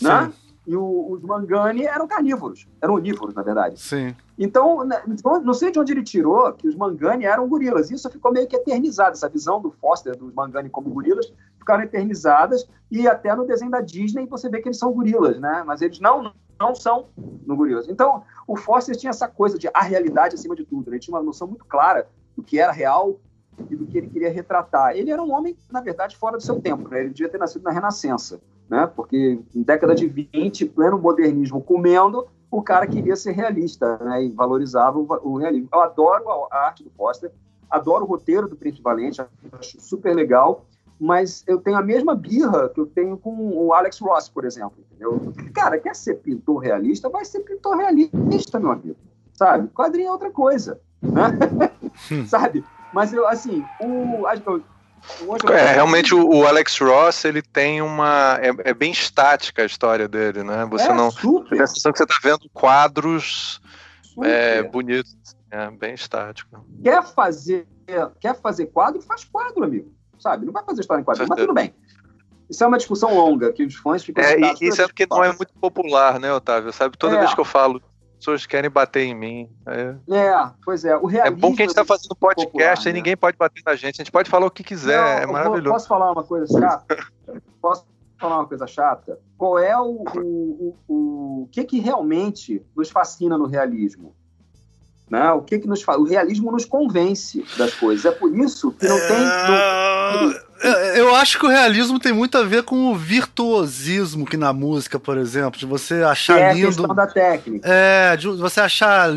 né? E o, os Mangani eram carnívoros, eram onívoros, na verdade. Sim. Então, né, não sei de onde ele tirou que os Mangani eram gorilas. Isso ficou meio que eternizado, essa visão do Foster dos Mangani como gorilas ficaram eternizadas e até no desenho da Disney você vê que eles são gorilas, né? Mas eles não não são no gorilas. Então, o Foster tinha essa coisa de a realidade acima de tudo. Né? Ele tinha uma noção muito clara do que era real e do que ele queria retratar. Ele era um homem, na verdade, fora do seu tempo. Né? Ele devia ter nascido na Renascença, né? porque em década de 20, pleno modernismo comendo, o cara queria ser realista né? e valorizava o, realismo. Eu adoro a arte do Foster, adoro o roteiro do Príncipe Valente, acho super legal mas eu tenho a mesma birra que eu tenho com o Alex Ross, por exemplo. Entendeu? Cara, quer ser pintor realista? Vai ser pintor realista, meu amigo. Sabe? Quadrinho é outra coisa. Né? Hum. Sabe? Mas eu, assim, o. É, realmente o, o, Alex Ross ele tem uma é, é, bem estática a história dele, né? Você é, não super. tem a sensação que você está vendo quadros é, bonitos, é bem estático. Quer fazer quer fazer quadro, faz quadro, amigo sabe? Não vai fazer história em quadrinhos, mas tudo bem. Isso é uma discussão longa, que os fãs ficam... É, e isso é porque não é muito popular, né, Otávio? Sabe, toda é. vez que eu falo, pessoas querem bater em mim. É, é pois é. O realismo é bom que a gente está fazendo podcast popular, e né? ninguém pode bater na gente. A gente pode falar o que quiser, não, é maravilhoso. Posso falar uma coisa chata? posso falar uma coisa chata? Qual é o, o, o, o que, que realmente nos fascina no realismo? Né? O que, que nos faz? O realismo nos convence das coisas. É por isso que não tem. Não... Eu acho que o realismo tem muito a ver com o virtuosismo que na música, por exemplo, de você achar é lindo. É da técnica. É, de você achar.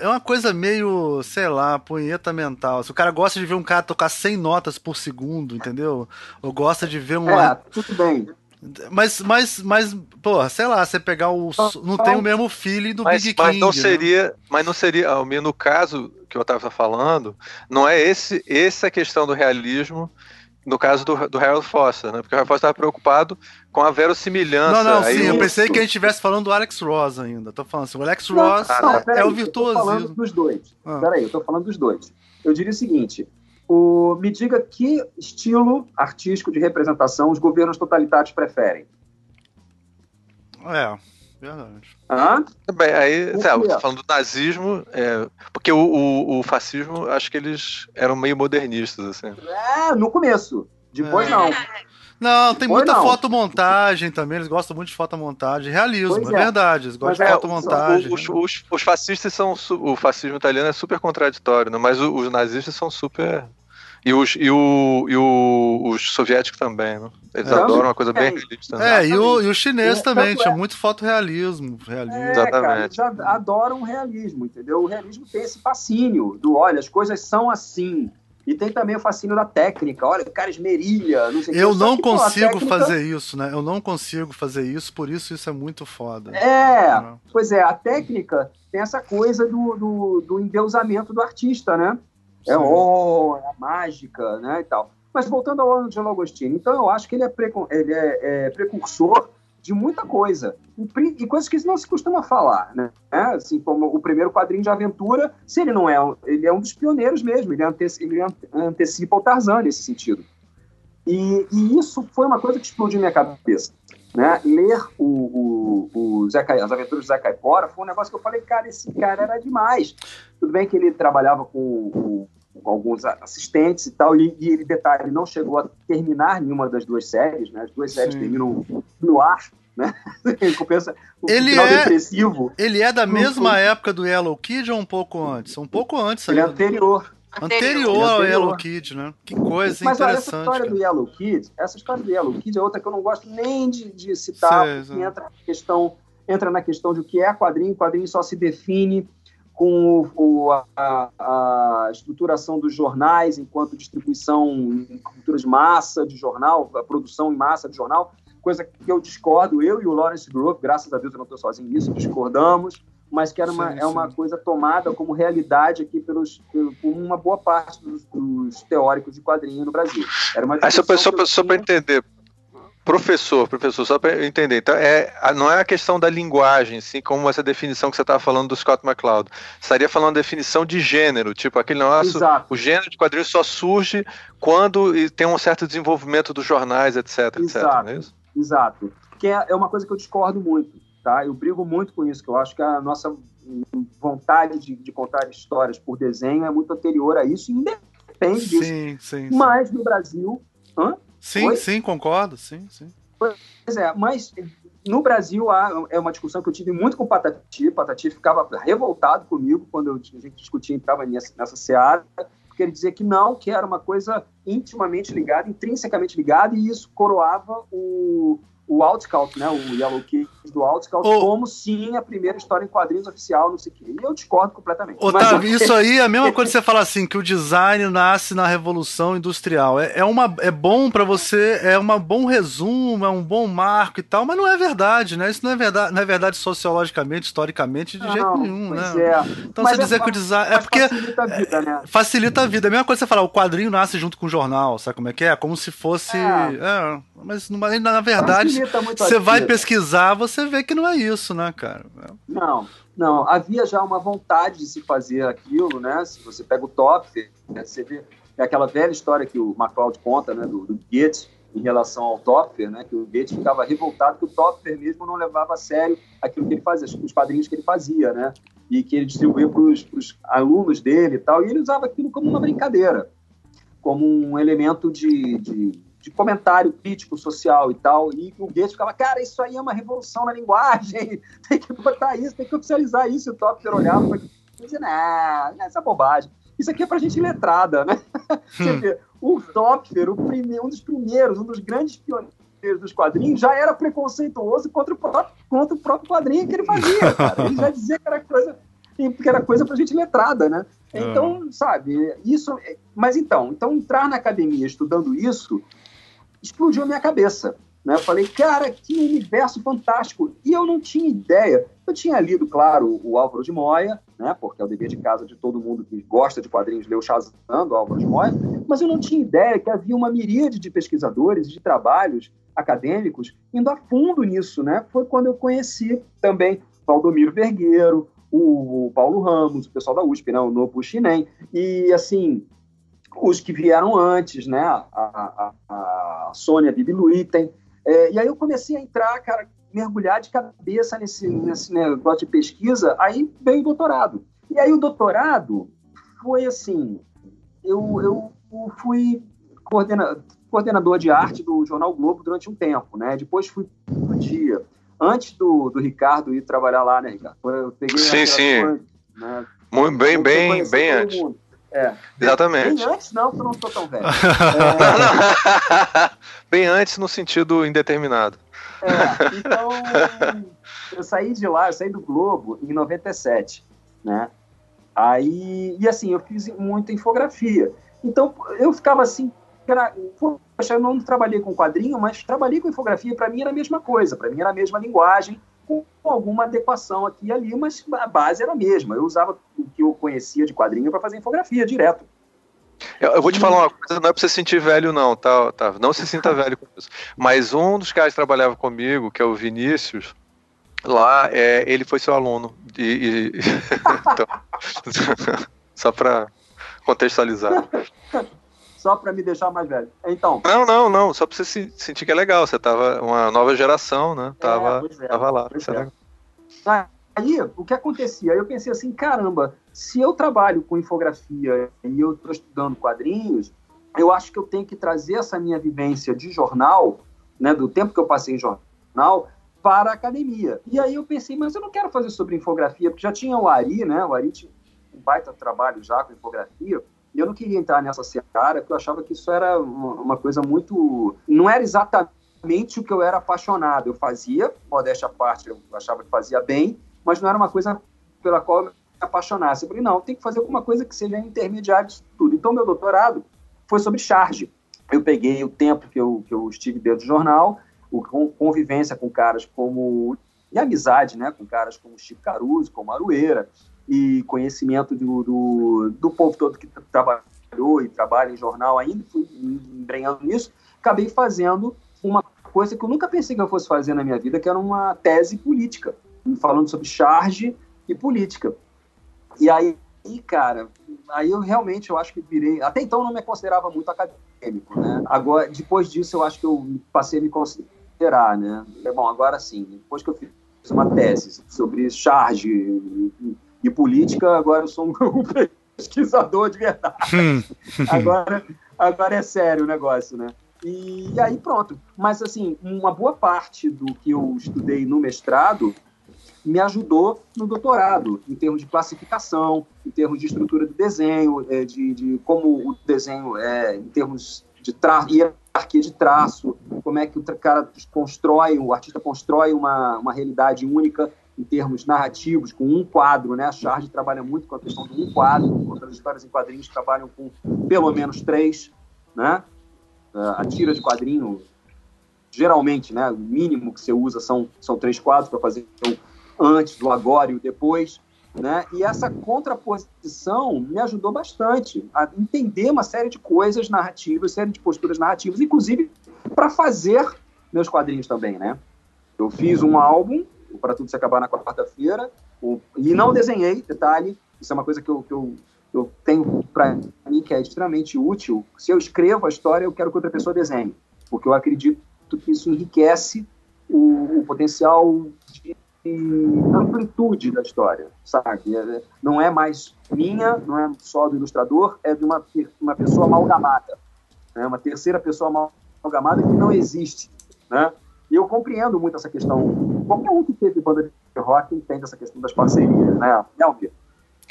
É uma coisa meio, sei lá, punheta mental. Se o cara gosta de ver um cara tocar 100 notas por segundo, entendeu? Ou gosta de ver um. É, tudo bem. Mas, mas, mas, porra, sei lá, você pegar o. Não tem o mesmo feeling do mas, Big mas King. Não né? seria, né? Mas não seria. No caso que eu estava falando, não é esse essa questão do realismo no caso do, do Harold Foster, né? Porque o Harold Foster estava preocupado com a verossimilhança. Não, não, sim, eu pensei que a gente estivesse falando do Alex Ross ainda. Tô falando assim, o Alex Ross não, é, é, o virtuosismo. Eu tô falando dos dois. Ah. Peraí, eu tô falando dos dois. Eu diria o seguinte: o, me diga que estilo artístico de representação os governos totalitários preferem. É, verdade. Hã? Bem, aí, tá, falando do nazismo, é, porque o, o, o, fascismo, acho que eles eram meio modernistas, assim. É, no começo. Depois é. não. Não, tem muita não. fotomontagem também, eles gostam muito de fotomontagem. Realismo, é. é. verdade, eles gostam Mas de é, fotomontagem. Os, os, os, fascistas são. O fascismo italiano é super contraditório, né? mas os, os nazistas são super e os, e o, e o, os soviéticos também, né? Eles é, adoram uma coisa bem realista. Né? É, e o, e o chinês é, também, tinha é. muito fotorrealismo. Realismo. É, Exatamente. Cara, eles adoram o realismo, entendeu? O realismo tem esse fascínio do, olha, as coisas são assim. E tem também o fascínio da técnica. Olha, o cara esmerilha, não sei Eu que, não que, consigo pô, técnica... fazer isso, né? Eu não consigo fazer isso, por isso isso é muito foda. É, pois é, a técnica tem essa coisa do, do, do endeusamento do artista, né? É oh, é a mágica, né, e tal. Mas voltando ao ano de Agostini, então eu acho que ele é, ele é, é precursor de muita coisa. E, coisas que não se costuma falar, né? É, assim como o primeiro quadrinho de aventura, se ele não é, ele é um dos pioneiros mesmo, ele, anteci, ele antecipa o Tarzan nesse sentido. E, e, isso foi uma coisa que explodiu minha cabeça. Né? Ler o, o, o Zé as aventuras do Zé Caipora foi um negócio que eu falei, cara, esse cara era demais. Tudo bem que ele trabalhava com o, com alguns assistentes e tal, e, e ele, detalhe, não chegou a terminar nenhuma das duas séries, né? As duas séries Sim. terminam no ar, né? Compensa o ele final é, depressivo. Ele é da mesma foi... época do Yellow Kid ou um pouco antes? Um pouco antes. Ele é anterior. Anterior ao Yellow Kid, né? Que coisa Mas, interessante. Mas essa história cara. do Yellow Kid, essa história do Yellow Kid é outra que eu não gosto nem de, de citar, Sei, porque entra na questão entra na questão de o que é quadrinho, quadrinho só se define com o, a, a, estruturação dos jornais enquanto distribuição em cultura de massa de jornal, a produção em massa de jornal, coisa que eu discordo, eu e o Lawrence Grove, graças a Deus eu não estou sozinho nisso, discordamos, mas que era uma, sim, sim. é uma coisa tomada como realidade aqui pelos, por uma boa parte dos, dos teóricos de quadrinho no Brasil. Era uma Aí só para entender, Professor, professor, só para entender. Então, é, não é a questão da linguagem, assim, como essa definição que você estava falando do Scott McCloud. Estaria falando da definição de gênero, tipo aquele negócio. Exato. O gênero de quadrinhos só surge quando tem um certo desenvolvimento dos jornais, etc. Exato. Etc, é Exato. Que é, é uma coisa que eu discordo muito. tá? Eu brigo muito com isso, que eu acho que a nossa vontade de, de contar histórias por desenho é muito anterior a isso, independe disso. Sim, sim. Mas no Brasil. Hã? Sim, Oi? sim, concordo, sim, sim. Pois é, mas no Brasil há, é uma discussão que eu tive muito com o Patati. Patati ficava revoltado comigo quando eu, a gente discutia, entrava nessa, nessa seara, porque ele dizia que não, que era uma coisa intimamente ligada, intrinsecamente ligada, e isso coroava o, o Outscout, né, o Yellow Do Outscout, Ô- como sim a primeira história em quadrinhos oficial, não sei o quê. E eu discordo completamente. Mas, Otávio, isso aí é a mesma coisa que você fala assim, que o design nasce na Revolução Industrial. É, é, uma, é bom pra você, é um bom resumo, é um bom marco e tal, mas não é verdade, né? Isso não é verdade, não é verdade sociologicamente, historicamente, de não, jeito nenhum, pois né? é. Então Mas você é- dizer que o design. É mas porque facilita a vida, né? facilita a vida. É a mesma coisa que você falar, o quadrinho nasce junto com o jornal, sabe como é que é? Como se fosse. É. É, mas na verdade, você vai pesquisar, você vê que não é isso, né, cara? Não, não. Havia já uma vontade de se fazer aquilo, né? Se você pega o Topfer, né? você vê é aquela velha história que o MacLeod conta, né? Do, do Goethe em relação ao Topfer, né? Que o Goethe ficava revoltado que o Topfer mesmo não levava a sério aquilo que ele fazia, os quadrinhos que ele fazia, né? E que ele distribuía para os alunos dele e tal. E ele usava aquilo como uma brincadeira, como um elemento de, de, de comentário crítico social e tal. E o Goethe ficava, cara, isso aí é uma revolução na linguagem, tem que botar isso, tem que oficializar isso. E o Topfer olhava para e dizia, não, essa é bobagem. Isso aqui é pra gente letrada, né? Você vê, o Topfer, o prime- um dos primeiros, um dos grandes pioneiros dos quadrinhos, já era preconceituoso contra o próprio, contra o próprio quadrinho que ele fazia, cara. Ele já dizia que era coisa, que era coisa pra gente letrada, né? Então, sabe, isso. Mas então, então entrar na academia estudando isso explodiu a minha cabeça. Né? Eu falei, cara, que universo fantástico. E eu não tinha ideia. Eu tinha lido, claro, o Álvaro de Moya, né? porque é o dever de casa de todo mundo que gosta de quadrinhos ler o Shazam do Álvaro de Moya, mas eu não tinha ideia que havia uma miríade de pesquisadores, de trabalhos acadêmicos indo a fundo nisso. Né? Foi quando eu conheci também Valdomiro Vergueiro, o Paulo Ramos, o pessoal da USP, né? o Nobu Shinen, e assim, os que vieram antes, né? A, a, a Sônia Bibi Luitem. É, e aí eu comecei a entrar, cara, mergulhar de cabeça nesse, nesse negócio de pesquisa, aí veio o doutorado. E aí o doutorado foi assim, eu, eu fui coordena, coordenador de arte do Jornal Globo durante um tempo, né? Depois fui pro dia. Antes do, do Ricardo ir trabalhar lá, né, Ricardo? Eu peguei Sim, sim. Né? Muito bem, bem, bem antes. mundo. É. Exatamente. Bem antes, não, porque eu não sou tão velho. bem antes no sentido indeterminado. É, então, eu saí de lá, eu saí do Globo em 97, né? Aí, e assim, eu fiz muita infografia. Então, eu ficava assim, cara, poxa, eu não trabalhei com quadrinho, mas trabalhei com infografia, para mim era a mesma coisa, para mim era a mesma linguagem, com alguma adequação aqui e ali, mas a base era a mesma. Eu usava o que eu conhecia de quadrinho para fazer infografia direto. Eu, eu vou te falar uma coisa, não é pra você sentir velho, não, tá, tá? Não se sinta velho com isso. Mas um dos caras que trabalhava comigo, que é o Vinícius, lá, é, ele foi seu aluno. E, e- então, só pra contextualizar. Só para me deixar mais velho. Então, Não, não, não, só pra você se- sentir que é legal. Você tava uma nova geração, né? Tava, pois é, tava lá. é é. Aí, o que acontecia? Eu pensei assim, caramba, se eu trabalho com infografia e eu estou estudando quadrinhos, eu acho que eu tenho que trazer essa minha vivência de jornal, né, do tempo que eu passei em jornal, para a academia. E aí eu pensei, mas eu não quero fazer sobre infografia, porque já tinha o Ari, né? O Ari tinha um baita trabalho já com infografia, e eu não queria entrar nessa seara, porque eu achava que isso era uma coisa muito... Não era exatamente o que eu era apaixonado. Eu fazia, modéstia à parte, eu achava que fazia bem, mas não era uma coisa pela qual eu me apaixonasse. Eu falei, não, tem que fazer alguma coisa que seja intermediário disso tudo. Então, meu doutorado foi sobre charge. Eu peguei o tempo que eu, que eu estive dentro do jornal, o con- convivência com caras como... E amizade, né? Com caras como Chico Caruso, como Arueira, e conhecimento do, do, do povo todo que tra- trabalhou e trabalha em jornal ainda, fui embrenhando nisso, acabei fazendo uma coisa que eu nunca pensei que eu fosse fazer na minha vida, que era uma tese política, falando sobre charge e política. E aí, cara, aí eu realmente eu acho que virei. Até então eu não me considerava muito acadêmico, né? Agora, depois disso, eu acho que eu passei a me considerar, né? Bom, agora sim, depois que eu fiz uma tese sobre charge e, política, agora eu sou um pesquisador de verdade. Hum. agora, agora é sério o negócio, né? E aí pronto. Mas assim, uma boa parte do que eu estudei no mestrado me ajudou no doutorado, em termos de classificação, em termos de estrutura do desenho, é, de, de como o desenho é, em termos de traço, hierarquia de traço, como é que o cara constrói, o artista constrói uma, uma realidade única em termos narrativos, com um quadro, né? A Charge trabalha muito com a questão de um quadro, outras histórias em quadrinhos trabalham com pelo menos três, né? A tira de quadrinho, geralmente, né? O mínimo que você usa são, são três quadros para fazer o antes, o agora e o depois. Né? E essa contraposição me ajudou bastante a entender uma série de coisas narrativas, série de posturas narrativas, inclusive para fazer meus quadrinhos também, né? Eu fiz um álbum, para tudo se acabar na quarta-feira, e não desenhei, detalhe, isso é uma coisa que eu, que eu, eu tenho para mim que é extremamente útil. Se eu escrevo a história, eu quero que outra pessoa desenhe, porque eu acredito que isso enriquece o, o potencial de amplitude da história, sabe? É, não é mais minha, não é só do ilustrador, é de uma, uma pessoa amalgamada, né? uma terceira pessoa amalgamada que não existe, né? E eu compreendo muito essa questão. Qualquer um que teve banda de rock entende essa questão das parcerias, né? Nelvia?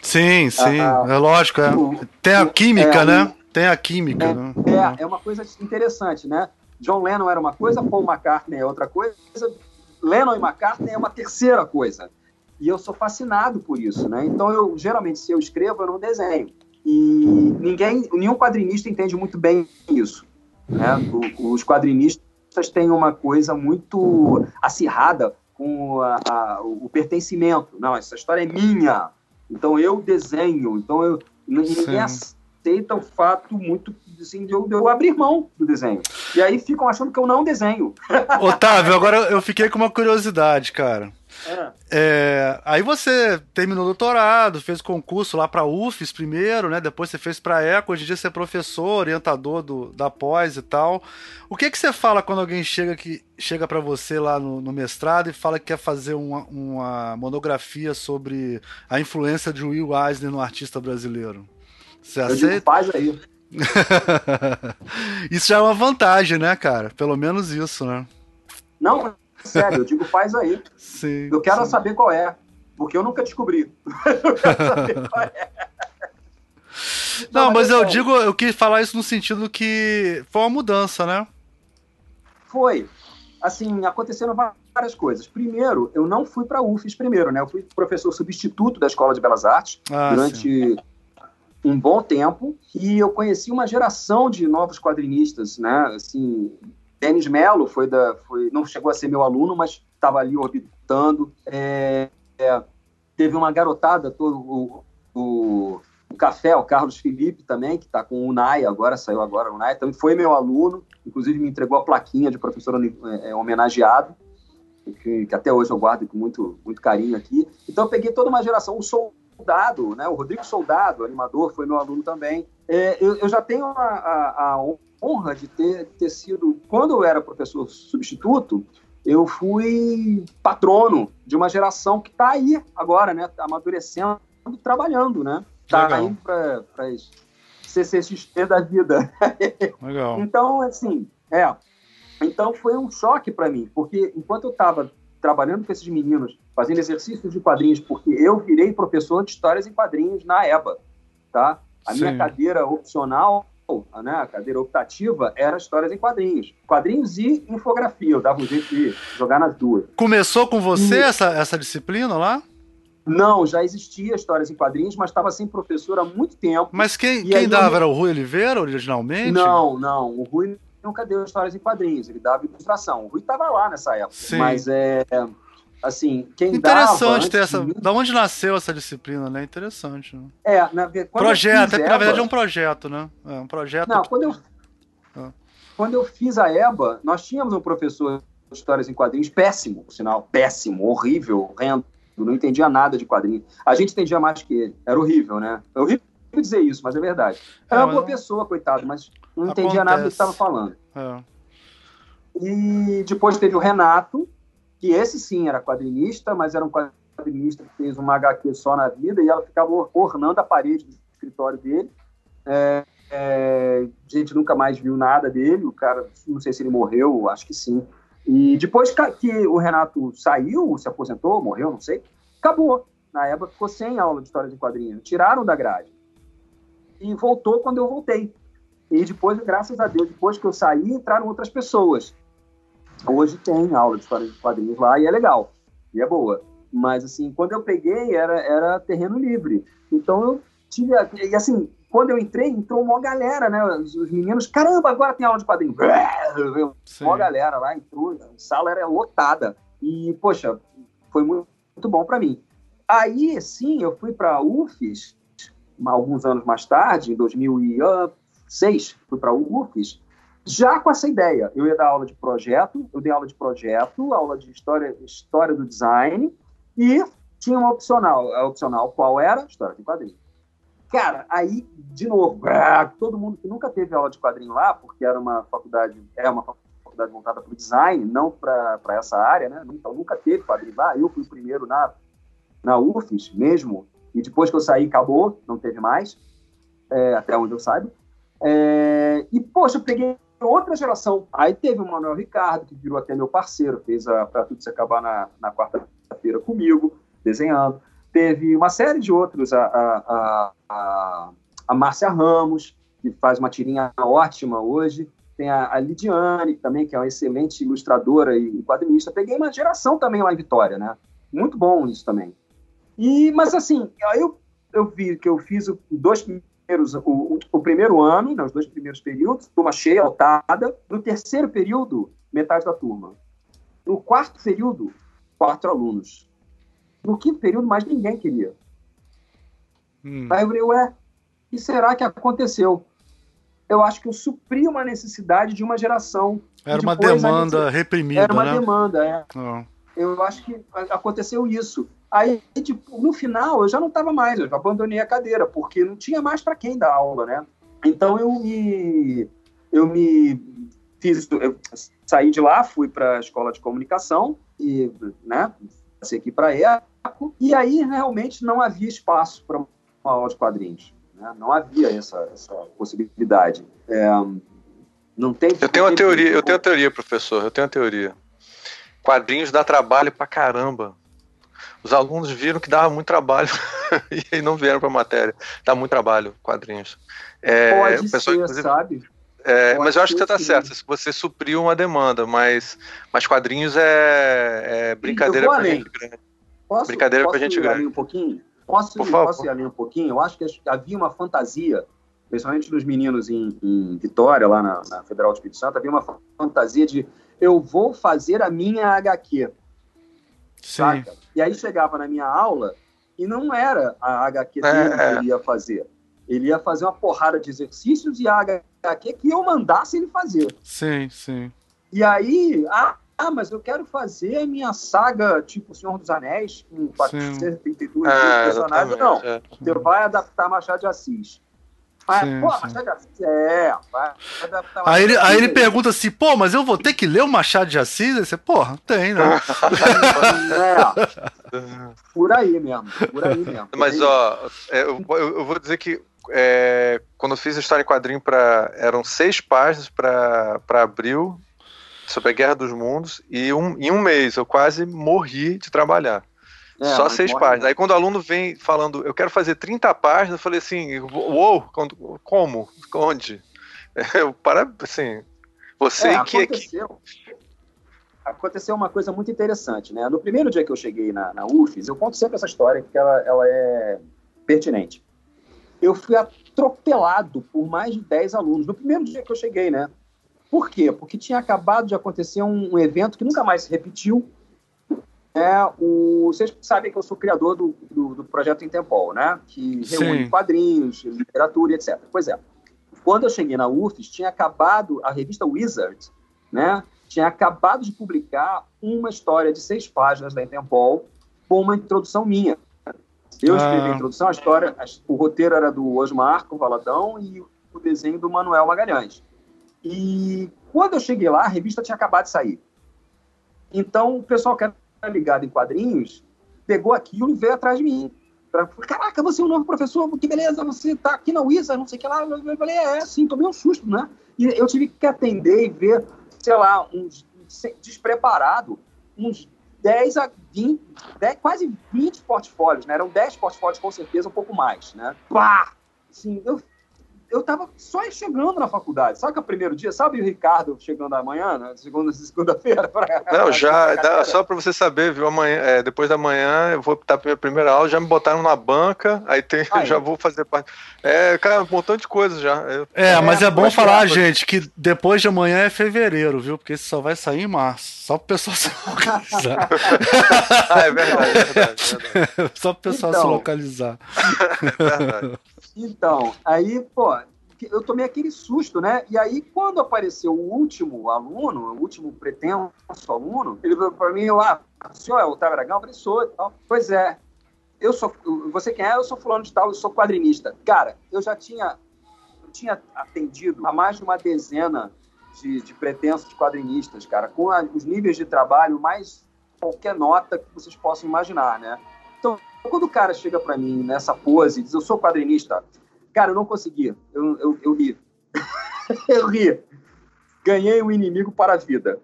Sim, sim, ah, é lógico. É. Tem a química, é, né? Tem a química. É, né? é, é uma coisa interessante, né? John Lennon era uma coisa, Paul McCartney é outra coisa, Lennon e McCartney é uma terceira coisa. E eu sou fascinado por isso, né? Então, eu geralmente, se eu escrevo, eu não desenho. E ninguém, nenhum quadrinista entende muito bem isso. Né? os quadrinistas têm uma coisa muito acirrada com a, a, o pertencimento. Não, essa história é minha. Então eu desenho. Então eu, ninguém aceita o fato muito assim, de, eu, de eu abrir mão do desenho. E aí ficam achando que eu não desenho. Otávio, agora eu fiquei com uma curiosidade, cara. É. É, aí você terminou o doutorado, fez concurso lá para UFES primeiro, né? Depois você fez para ECO, hoje em dia você é professor, orientador do, da pós e tal. O que que você fala quando alguém chega que chega para você lá no, no, mestrado e fala que quer fazer uma, uma monografia sobre a influência de Will Eisner no artista brasileiro? Você aceita? Eu digo, faz aí. isso já é uma vantagem, né, cara? Pelo menos isso, né? Não, sério, eu digo faz aí. Sim, eu quero sim. saber qual é, porque eu nunca descobri. eu quero saber qual é. Não, Não mas, mas eu é digo, eu quis falar isso no sentido que foi uma mudança, né? Foi. Assim, aconteceram várias coisas. Primeiro, eu não fui para a UFES primeiro, né? Eu fui professor substituto da Escola de Belas Artes ah, durante sim um bom tempo e eu conheci uma geração de novos quadrinistas, né? Assim, Denis Mello foi da, foi, não chegou a ser meu aluno, mas estava ali orbitando. É, é, teve uma garotada, todo, o, o, o, Café, o Carlos Felipe também, que está com o UNAI agora, saiu agora o UNAI, também foi meu aluno, inclusive me entregou a plaquinha de professor é, é, homenageado, que, que, até hoje eu guardo com muito, muito carinho aqui. Então eu peguei toda uma geração, o Soldado, né? O Rodrigo Soldado, animador, foi meu aluno também. É, eu, eu, já tenho a, a, a, honra de ter, ter sido, quando eu era professor substituto, eu fui patrono de uma geração que está aí agora, né? Tá amadurecendo, trabalhando, né? Está indo para as CCXP da vida. Legal. então, assim, é. Então foi um choque para mim, porque enquanto eu estava trabalhando com esses meninos, fazendo exercícios de quadrinhos, porque eu virei professor de histórias em quadrinhos na EBA, tá? A Sim. minha cadeira opcional, né, a cadeira optativa, era histórias em quadrinhos. Quadrinhos e infografia, eu dava um jeito de jogar nas duas. Começou com você e... essa, essa disciplina lá? Não, já existia histórias em quadrinhos, mas estava sem professor há muito tempo. Mas quem, quem dava eu... era o Rui Oliveira, originalmente? Não, não. O Rui nunca deu histórias em quadrinhos, ele dava ilustração. O Rui estava lá nessa época. Sim. Mas é. Assim, quem Interessante ter essa. Da onde nasceu essa disciplina, né? Interessante. Né? É, na, projeto, é, na verdade é um projeto, né? É um projeto. Não, quando eu, ah. quando eu fiz a EBA, nós tínhamos um professor de histórias em quadrinhos péssimo, por sinal, péssimo, horrível, horrendo, não entendia nada de quadrinhos. A gente entendia mais que ele. Era horrível, né? É horrível dizer isso, mas é verdade. Era é, uma boa pessoa, coitado, mas não entendia Acontece. nada do que estava falando. É. E depois teve o Renato, que esse sim era quadrinista, mas era um quadrinista que fez uma HQ só na vida e ela ficava ornando a parede do escritório dele. É, é, a gente nunca mais viu nada dele, o cara, não sei se ele morreu, acho que sim. E depois que o Renato saiu, se aposentou, morreu, não sei, acabou. Na época ficou sem aula de história de quadrinhos, tiraram da grade. E voltou quando eu voltei. E depois, graças a Deus, depois que eu saí, entraram outras pessoas. Hoje tem aula de história de quadrinhos lá e é legal, e é boa. Mas, assim, quando eu peguei, era, era terreno livre. Então, eu tive... E, assim, quando eu entrei, entrou uma galera, né? Os, os meninos, caramba, agora tem aula de quadrinho. Uma galera lá, entrou, a sala era lotada. E, poxa, foi muito, muito bom para mim. Aí, sim, eu fui para a UFES, alguns anos mais tarde, em 2006, fui para a UFES, já com essa ideia. Eu ia dar aula de projeto, eu dei aula de projeto, aula de história, história do design, e tinha uma opcional. A opcional qual era? História de quadrinho. Cara, aí, de novo, é, todo mundo que nunca teve aula de quadrinho lá, porque era uma faculdade, é uma faculdade voltada para o design, não para essa área, né? Então nunca teve quadrinho lá. Eu fui o primeiro na, na UFES mesmo, e depois que eu saí, acabou, não teve mais, é, até onde eu saiba. É, e, poxa, eu peguei outra geração. Aí teve o Manuel Ricardo, que virou até meu parceiro, fez a Pra Tudo Se Acabar na, na quarta-feira comigo, desenhando. Teve uma série de outros, a, a, a, a Márcia Ramos, que faz uma tirinha ótima hoje. Tem a, a Lidiane, também, que é uma excelente ilustradora e quadrinista. Peguei uma geração também lá em Vitória, né? Muito bom isso também. E, mas assim, aí eu, eu vi que eu fiz dois primeiros, o, o, primeiro ano, né, os dois primeiros períodos, turma cheia, lotada. No terceiro período, metade da turma. No quarto período, quatro alunos. No quinto período, mais ninguém queria. Hum. Aí eu falei, ué, o que será que aconteceu? Eu acho que eu supri uma necessidade de uma geração. Era uma demanda reprimida, Era uma né? demanda, é. Oh. Eu acho que aconteceu isso. Aí, tipo, no final, eu já não estava mais, eu abandonei a cadeira, porque não tinha mais para quem dar aula, né? Então, eu me, eu me fiz, eu saí de lá, fui para a escola de comunicação, e, né, passei aqui para a ECO, e aí realmente não havia espaço para uma aula de quadrinhos. Né? Não havia essa, essa possibilidade. É, não tem. Eu tenho uma teoria, eu tenho uma teoria, professor. Eu tenho uma teoria. Quadrinhos dá trabalho pra caramba os alunos viram que dava muito trabalho e aí não vieram para a matéria. Dá muito trabalho, quadrinhos. É, Pode pessoa, ser, sabe? É, mas eu acho que você está certo. Se você supriu uma demanda, mas, mas quadrinhos é, é brincadeira para gente grande. Posso, brincadeira posso gente grande. Um pouquinho? Posso, Por posso ir ali um pouquinho? Eu acho que havia uma fantasia, principalmente dos meninos em, em Vitória, lá na, na Federal do Espírito Santo, havia uma fantasia de eu vou fazer a minha HQ. Sim. Saca? E aí chegava na minha aula e não era a HQ dele é. que é. ele ia fazer. Ele ia fazer uma porrada de exercícios e a HQ que eu mandasse ele fazer. Sim, sim. E aí, ah, ah mas eu quero fazer a minha saga, tipo Senhor dos Anéis, com 432 é, personagens. Não, é. você vai adaptar Machado de Assis. Sim, pô, sim. Machado de Assis. É, vai, vai aí, ele, aí ele pergunta assim, pô, mas eu vou ter que ler o Machado de Assis? Aí você, porra, tem, né? é, por aí mesmo, por aí mesmo. Por mas, aí ó, é, eu, eu, vou dizer que é, quando eu fiz a história em quadrinho, pra, eram seis páginas para abril, sobre a Guerra dos Mundos, e um, em um mês eu quase morri de trabalhar. É, Só seis páginas. Aí quando o aluno vem falando, eu quero fazer 30 páginas, eu falei assim, uou, como? Onde? Eu, para, assim, você é, que aconteceu, aconteceu uma coisa muito interessante, né? No primeiro dia que eu cheguei na, na UFES, eu conto sempre essa história porque ela, ela é pertinente. Eu fui atropelado por mais de 10 alunos no primeiro dia que eu cheguei, né? Por quê? Porque tinha acabado de acontecer um, um evento que nunca mais se repetiu, é o, vocês sabem que eu sou criador do, do, do projeto Intempol, né? Que reúne Sim. quadrinhos, literatura, etc. Pois é. Quando eu cheguei na UFES, tinha acabado a revista Wizard, né? Tinha acabado de publicar uma história de seis páginas da Intempol com uma introdução minha. Eu escrevi ah. a introdução, a história, o roteiro era do Osmar com Valadão e o desenho do Manuel Magalhães. E quando eu cheguei lá, a revista tinha acabado de sair. Então, o pessoal que era ligado em quadrinhos pegou aquilo e veio atrás de mim. Pra, Caraca, você é um novo professor, que beleza, você tá aqui na Wizard, não sei o que lá. Eu falei, é, sim, tomei um susto, né? E eu tive que atender e ver, sei lá, uns despreparado, uns 10 a 20, 10, quase 20 portfólios, né? Eram 10 portfólios com certeza, um pouco mais, né? Pá! Assim, eu eu tava só chegando na faculdade. Sabe que é o primeiro dia? Sabe o Ricardo chegando amanhã, né? Segunda, segunda-feira? Não, já, dá, só para você saber, viu? Amanhã, é, depois da manhã eu vou optar pra minha primeira aula, já me botaram na banca, aí tem, já vou fazer parte. É, cara, um montão de coisas já. Eu, é, é, mas é bom falar, que... gente, que depois de amanhã é fevereiro, viu? Porque isso só vai sair em março. Só pro pessoal se localizar. ah, é verdade, é verdade, é verdade. Só pro pessoal então, se localizar. é verdade. Então, aí, pô, eu tomei aquele susto, né? E aí, quando apareceu o último aluno, o último pretenso aluno, ele falou para mim, lá, ah, o senhor é o Otávio Aragão? Eu falei, sou e tal. Pois é, eu sou, você quem é? Eu sou fulano de tal, eu sou quadrinista. Cara, eu já tinha, eu tinha atendido a mais de uma dezena de, de pretensos quadrinistas, cara, com a, os níveis de trabalho mais qualquer nota que vocês possam imaginar, né? Então, quando o cara chega para mim nessa pose e diz, eu sou quadrinista, Cara, eu não consegui. Eu, eu, eu ri. eu ri. Ganhei um inimigo para a vida.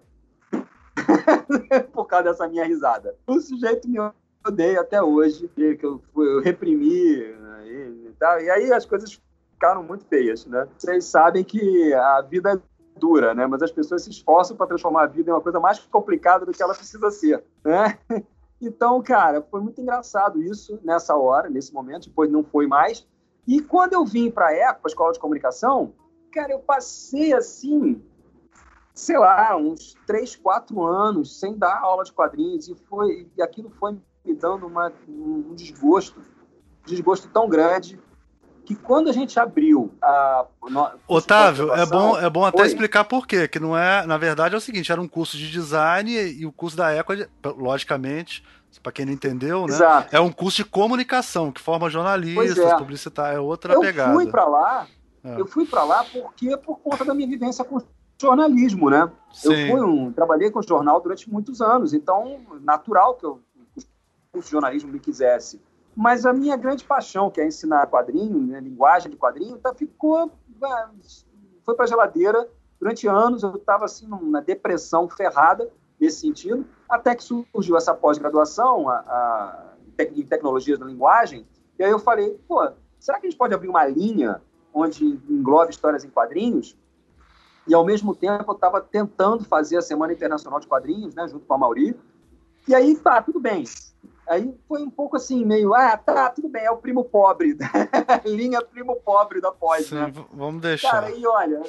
Por causa dessa minha risada. O sujeito me odeia até hoje, que eu, eu reprimi né, e, tal. E aí as coisas ficaram muito feias, né? Vocês sabem que a vida é dura, né? Mas as pessoas se esforçam para transformar a vida em uma coisa mais complicada do que ela precisa ser, né? Então, cara, foi muito engraçado isso nessa hora, nesse momento. Depois não foi mais. E quando eu vim para a ECO, a Escola de Comunicação, cara, eu passei assim, sei lá, uns três, quatro anos sem dar aula de quadrinhos e foi e aquilo foi me dando uma, um desgosto, um desgosto tão grande que quando a gente abriu a. Otávio, é bom, é bom até Oi. explicar por quê. Que não é. Na verdade, é o seguinte: era um curso de design e o curso da Eco, logicamente, para quem não entendeu, né? Exato. É um curso de comunicação que forma jornalistas, é. publicitários, é outra eu pegada. Eu fui para lá, é. eu fui para lá porque por conta da minha vivência com jornalismo, né? Sim. Eu fui um, trabalhei com jornal durante muitos anos, então natural que eu o jornalismo me quisesse. Mas a minha grande paixão, que é ensinar quadrinho, né, linguagem de quadrinho, tá, ficou foi para geladeira durante anos. Eu estava assim numa depressão ferrada nesse sentido, até que surgiu essa pós-graduação em tecnologias da linguagem, e aí eu falei, pô, será que a gente pode abrir uma linha onde englobe histórias em quadrinhos? E ao mesmo tempo eu estava tentando fazer a Semana Internacional de Quadrinhos, né, junto com a Mauri, e aí tá, tudo bem. Aí foi um pouco assim, meio, ah, tá, tudo bem, é o primo pobre, linha primo pobre da pós, Sim, né? Vamos deixar. Cara, aí olha,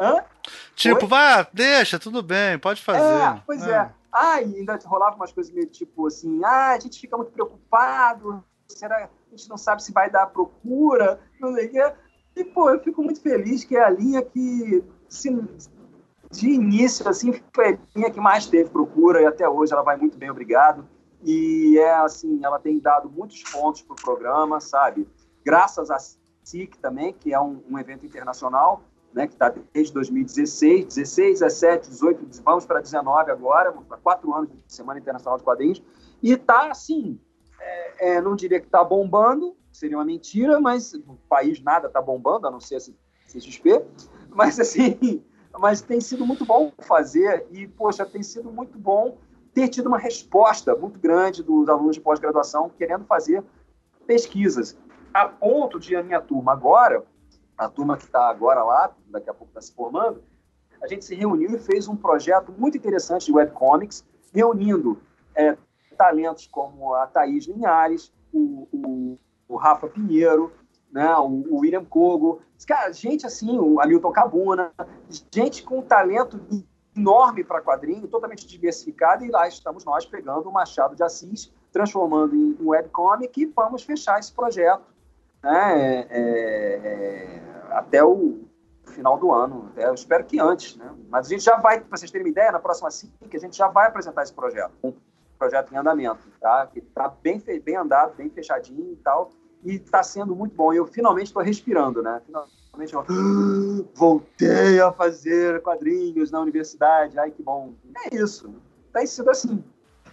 Hã? Tipo, Oi? vai, deixa, tudo bem, pode fazer. É, pois é. é. Ah, e ainda rolava umas coisas meio tipo assim, ah, a gente fica muito preocupado, será a gente não sabe se vai dar procura, não sei o quê. E, pô, eu fico muito feliz que é a linha que, se, de início, assim, foi a linha que mais teve procura e até hoje ela vai muito bem, obrigado. E é assim, ela tem dado muitos pontos para o programa, sabe? Graças à SIC também, que é um, um evento internacional, né, que está desde 2016, 16, 17, 18, vamos para 19 agora, para quatro anos de Semana Internacional de Quadrinhos, e está assim, é, é, não diria que está bombando, seria uma mentira, mas o país nada está bombando, a não ser esse CXP, mas assim, mas tem sido muito bom fazer e, poxa, tem sido muito bom ter tido uma resposta muito grande dos alunos de pós-graduação querendo fazer pesquisas, a ponto de a minha turma agora a turma que está agora lá, daqui a pouco está se formando, a gente se reuniu e fez um projeto muito interessante de webcomics, reunindo é, talentos como a Thaís Linhares, o, o, o Rafa Pinheiro, né, o, o, William Kogo, cara, gente assim, o Hamilton Cabuna, gente com talento enorme para quadrinho, totalmente diversificado, e lá estamos nós pegando o Machado de Assis, transformando em, em webcomic e vamos fechar esse projeto né, é, é, até o final do ano. eu espero que antes. Né? Mas a gente já vai, para vocês terem uma ideia, na próxima que a gente já vai apresentar esse projeto. Um projeto em andamento, tá? que está bem, bem andado, bem fechadinho e tal. E está sendo muito bom. Eu finalmente estou respirando, né? Finalmente eu voltei a fazer quadrinhos na universidade. Ai, que bom. É isso. tem sido assim.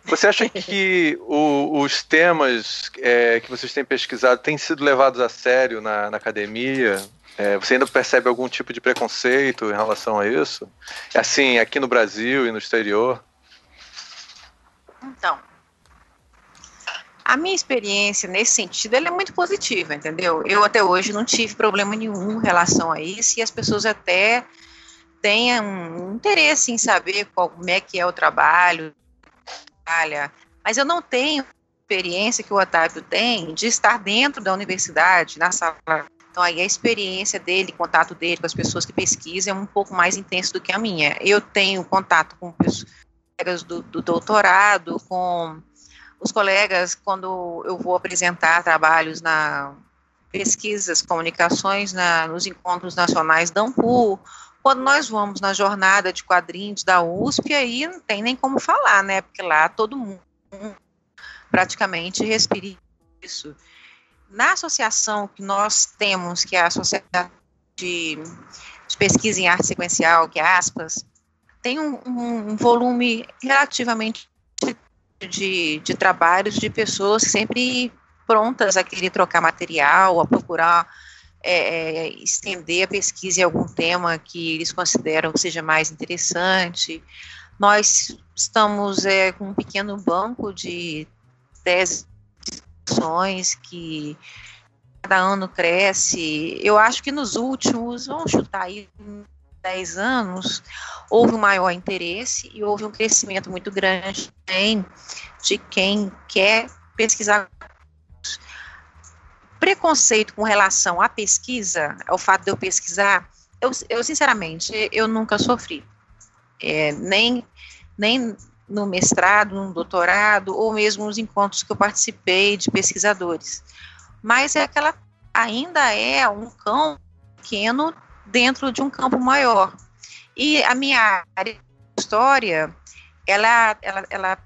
Você acha que o, os temas é, que vocês têm pesquisado têm sido levados a sério na, na academia? É, você ainda percebe algum tipo de preconceito em relação a isso? Assim, aqui no Brasil e no exterior? Então, a minha experiência nesse sentido é muito positiva, entendeu? Eu até hoje não tive problema nenhum em relação a isso e as pessoas até têm um interesse em saber qual, como é que é o trabalho, mas eu não tenho experiência que o Otávio tem de estar dentro da universidade, na sala. Então, aí a experiência dele, contato dele com as pessoas que pesquisam é um pouco mais intenso do que a minha. Eu tenho contato com colegas do, do doutorado, com os colegas, quando eu vou apresentar trabalhos na pesquisas, comunicações, na, nos encontros nacionais da Ampul, quando nós vamos na jornada de quadrinhos da USP, aí não tem nem como falar, né? Porque lá todo mundo praticamente respira isso. Na associação que nós temos, que é a Associação de, de Pesquisa em Arte Sequencial, que é aspas, tem um, um volume relativamente de, de trabalhos de pessoas sempre prontas a querer trocar material, a procurar é, é, estender a pesquisa em algum tema que eles consideram que seja mais interessante. Nós estamos é, com um pequeno banco de teses que cada ano cresce. Eu acho que nos últimos, vamos chutar aí, 10 anos, houve um maior interesse e houve um crescimento muito grande de quem quer pesquisar preconceito com relação à pesquisa, ao fato de eu pesquisar, eu, eu sinceramente, eu nunca sofri. É, nem, nem no mestrado, no doutorado, ou mesmo nos encontros que eu participei de pesquisadores. Mas é aquela, ainda é um campo pequeno dentro de um campo maior. E a minha área de história, ela, ela, ela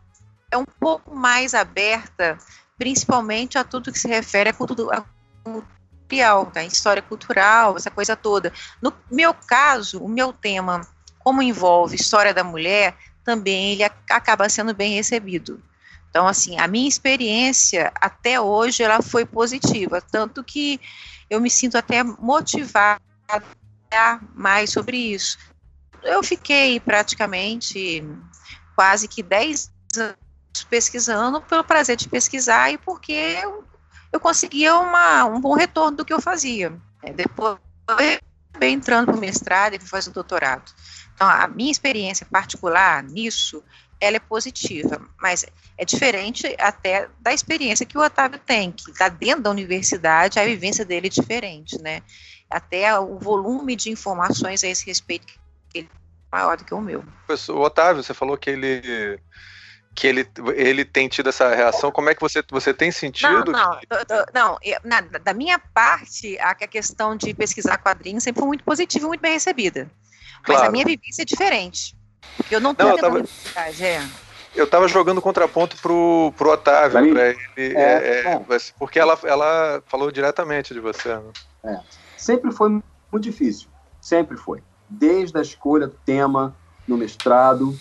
é um pouco mais aberta principalmente a tudo que se refere à cultura cultural, a história cultural, essa coisa toda. No meu caso, o meu tema, como envolve história da mulher, também ele acaba sendo bem recebido. Então, assim, a minha experiência até hoje ela foi positiva, tanto que eu me sinto até motivada a mais sobre isso. Eu fiquei praticamente quase que 10 anos pesquisando pelo prazer de pesquisar e porque eu, eu conseguia uma, um bom retorno do que eu fazia. É, depois, eu entrando para o mestrado e fazer o doutorado. Então, a minha experiência particular nisso, ela é positiva, mas é diferente até da experiência que o Otávio tem, que está dentro da universidade, a vivência dele é diferente, né? Até o volume de informações a esse respeito é maior do que o meu. O Otávio, você falou que ele que ele, ele tem tido essa reação. Como é que você, você tem sentido? Não, não, que... não na, da minha parte, a, a questão de pesquisar quadrinhos sempre foi muito positiva e muito bem recebida. Claro. Mas a minha vivência é diferente. Eu não tenho tava... é. Eu estava jogando contraponto pro, pro Otávio, pra ele, é, é, é, porque ela, ela falou diretamente de você. Né? É. Sempre foi muito difícil, sempre foi. Desde a escolha do tema no mestrado,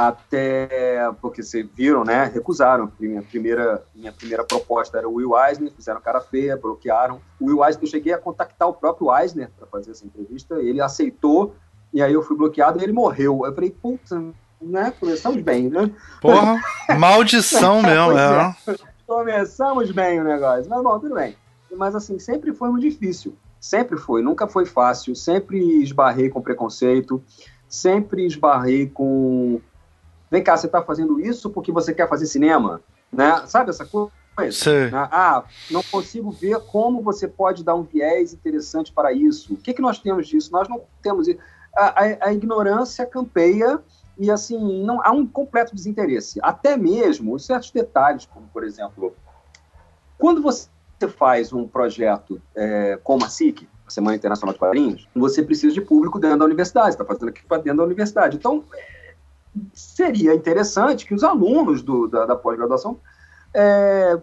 até porque vocês viram, né? Recusaram. Minha primeira, minha primeira proposta era o Will Eisner, fizeram cara feia, bloquearam. O Will Eisner, eu cheguei a contactar o próprio Eisner para fazer essa entrevista, ele aceitou, e aí eu fui bloqueado e ele morreu. Eu falei, putz, né? Começamos bem, né? Porra, maldição mesmo, é. é. Começamos bem o negócio, mas bom, tudo bem. Mas assim, sempre foi muito difícil. Sempre foi, nunca foi fácil, sempre esbarrei com preconceito, sempre esbarrei com Vem cá, você está fazendo isso porque você quer fazer cinema? Né? Sabe essa coisa? Sim. Né? Ah, não consigo ver como você pode dar um viés interessante para isso. O que, que nós temos disso? Nós não temos isso. A, a, a ignorância campeia e, assim, não há um completo desinteresse. Até mesmo certos detalhes, como, por exemplo, quando você faz um projeto é, como a SIC, a Semana Internacional de Quadrinhos, você precisa de público dentro da universidade, está fazendo aqui para dentro da universidade. Então, seria interessante que os alunos do, da, da pós-graduação é,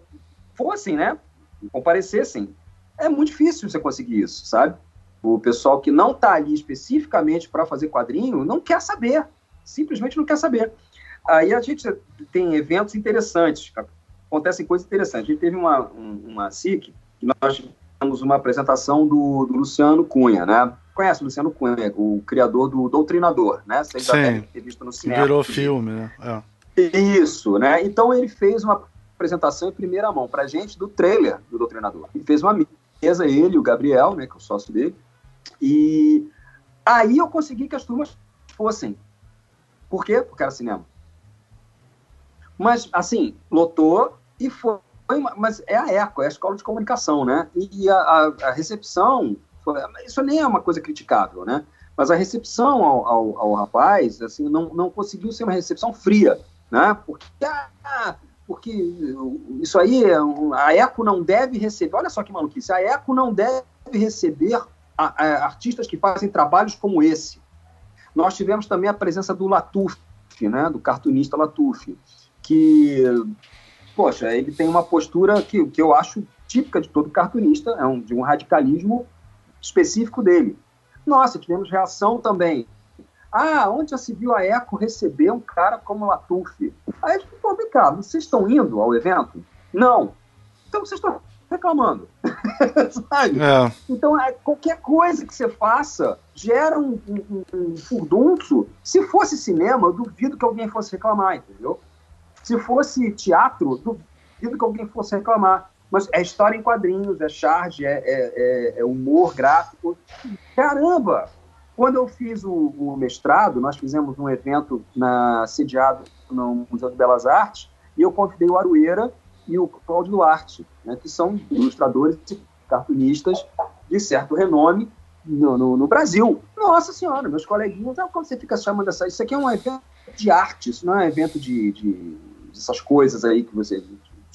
fossem, né, comparecessem. É muito difícil você conseguir isso, sabe? O pessoal que não está ali especificamente para fazer quadrinho não quer saber, simplesmente não quer saber. aí a gente tem eventos interessantes, acontecem coisas interessantes. A gente teve uma, uma SIC, que nós tivemos uma apresentação do, do Luciano Cunha, né? Conhece o Luciano Cunha, o criador do Doutrinador, né? Você já deve ter visto no cinema. Virou filme, né? É. Isso, né? Então ele fez uma apresentação em primeira mão pra gente do trailer do Doutrinador. E fez uma mesa, ele, o Gabriel, né, que é o sócio dele, e aí eu consegui que as turmas fossem. Por quê? Porque era cinema. Mas, assim, lotou e foi. Mas é a ECO, é a escola de comunicação, né? E a, a, a recepção, isso nem é uma coisa criticável, né? Mas a recepção ao, ao, ao, rapaz, assim, não, não conseguiu ser uma recepção fria, né? Porque, ah, porque isso aí, a ECO não deve receber, olha só que maluquice, a ECO não deve receber a, a, artistas que fazem trabalhos como esse. Nós tivemos também a presença do Latuf, né, do cartunista Latuf, que, poxa, ele tem uma postura que, que eu acho típica de todo cartunista, é um, de um radicalismo específico dele. Nossa, tivemos reação também. Ah, onde já se viu a ECO receber um cara como Latuf? Aí a gente falou, vem cá, vocês estão indo ao evento? Não. Então vocês estão reclamando. Sabe? É. Então, é, qualquer coisa que você faça gera um, um, um furdunço. Se fosse cinema, eu duvido que alguém fosse reclamar, entendeu? Se fosse teatro, duvido que alguém fosse reclamar. Mas é história em quadrinhos, é charge, é, é, é, é humor gráfico. Caramba! Quando eu fiz o, o, mestrado, nós fizemos um evento na, sediado no Museu de Belas Artes, e eu convidei o Arueira e o Cláudio Duarte, né, que são ilustradores e cartunistas de certo renome no, no, no, Brasil. Nossa Senhora, meus coleguinhas, quando você fica chamando essa. Isso aqui é um evento de arte, isso não é um evento de, de essas coisas aí que você.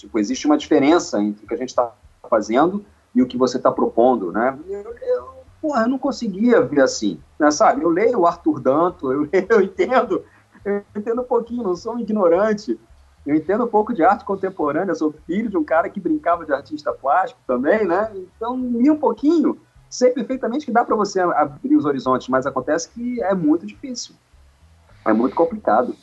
Tipo, existe uma diferença entre o que a gente está fazendo e o que você está propondo, né? Eu, eu, porra, eu não conseguia ver assim, né, sabe? Eu leio o Arthur Danto, eu, eu entendo, eu entendo um pouquinho, não sou um ignorante, eu entendo um pouco de arte contemporânea, sou filho de um cara que brincava de artista plástico também, né? Então, li um pouquinho, sei perfeitamente que dá para você abrir os horizontes, mas acontece que é muito difícil. É muito complicado.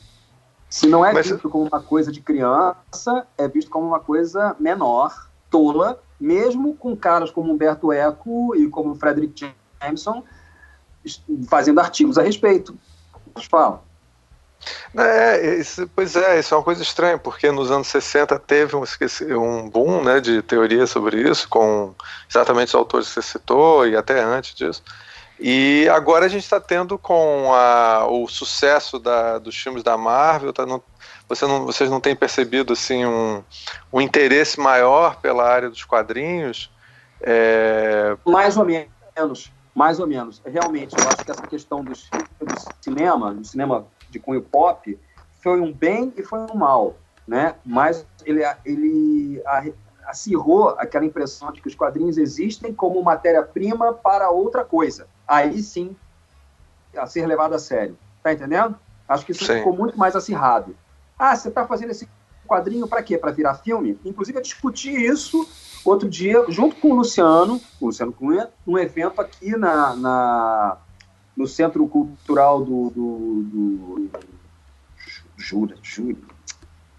Se não é Mas... visto como uma coisa de criança, é visto como uma coisa menor, tola, mesmo com caras como Humberto Eco e como Frederick Jameson fazendo artigos a respeito. Fala. É, isso, pois é, isso é uma coisa estranha, porque nos anos 60 teve um, um boom né, de teoria sobre isso, com exatamente os autores que você citou e até antes disso. E agora a gente está tendo com a, o sucesso da, dos filmes da Marvel, tá, você não, vocês não têm percebido assim um, um interesse maior pela área dos quadrinhos? É... Mais ou menos, mais ou menos. Realmente, eu acho que essa questão do, do cinema, do cinema de cunho pop, foi um bem e foi um mal, né? Mas ele, ele acirrou aquela impressão de que os quadrinhos existem como matéria-prima para outra coisa aí sim a ser levado a sério. Tá entendendo? Acho que isso sim. ficou muito mais acirrado. Ah, você está fazendo esse quadrinho para quê? Para virar filme? Inclusive, eu discuti isso outro dia, junto com o Luciano, o Luciano Cunha, num evento aqui na, na no Centro Cultural do, do, do Jura,